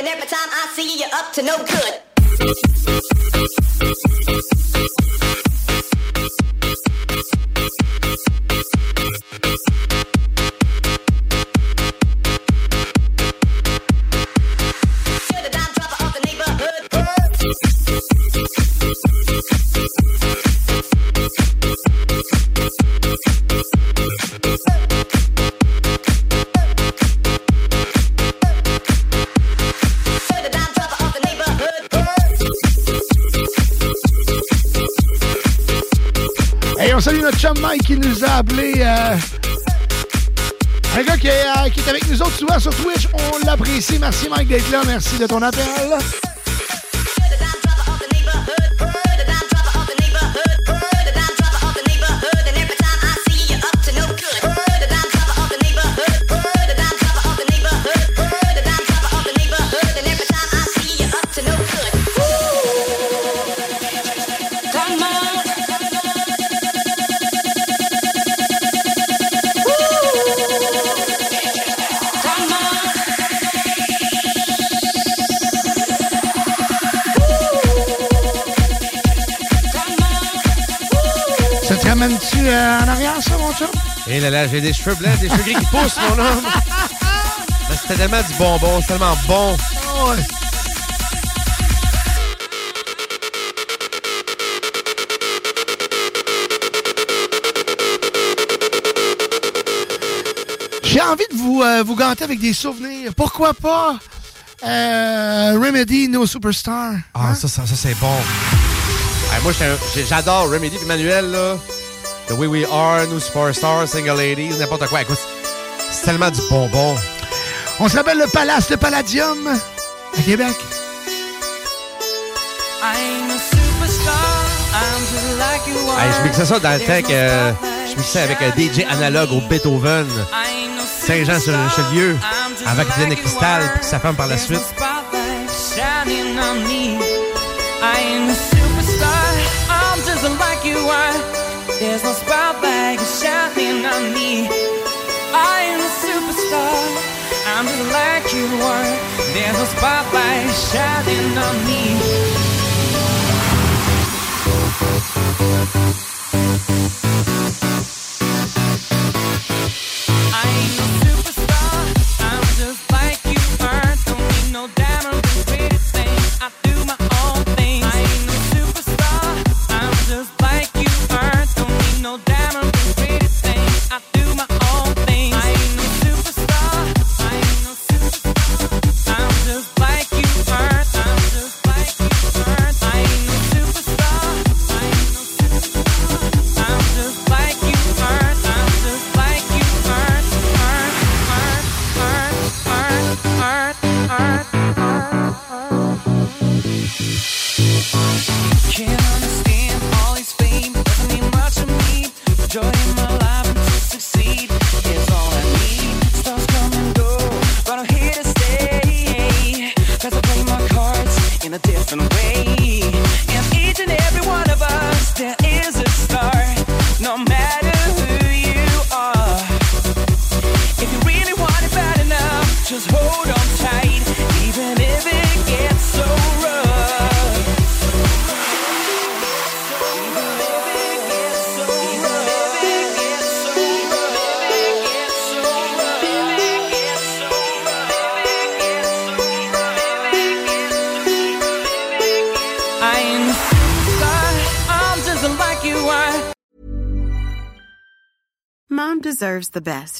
And every time I see you, up to no good. Mike qui nous a appelé. euh, un gars qui est, euh, qui est avec nous autres souvent sur Twitch. On l'apprécie. Merci Mike d'être là. Merci de ton appel. Ramène-tu euh, en arrière, ça, mon chum? Et là là, j'ai des cheveux blancs, des cheveux gris qui poussent, mon homme. Ben, C'était tellement du bonbon, c'est tellement bon. J'ai envie de vous, euh, vous gâter avec des souvenirs. Pourquoi pas euh, Remedy No Superstar? Ah, ça, ça, ça, c'est bon. Moi, j'adore Remedy puis Manuel, là. The Way We Are, New Superstars, Single Ladies, n'importe quoi. Écoute, c'est tellement du bonbon. On s'appelle le Palace, le Palladium à Québec. I'm a superstar, I'm just like you are. Hey, je mixais ça dans le temps que euh, je mixais avec un DJ analogue au Beethoven. Saint-Jean-sur-Richelieu, avec Glenn Cristal, puis sa femme par la suite. There's no spotlight shining on me. I'm a superstar, I'm just like you are. There's no spotlight shining on me. The best,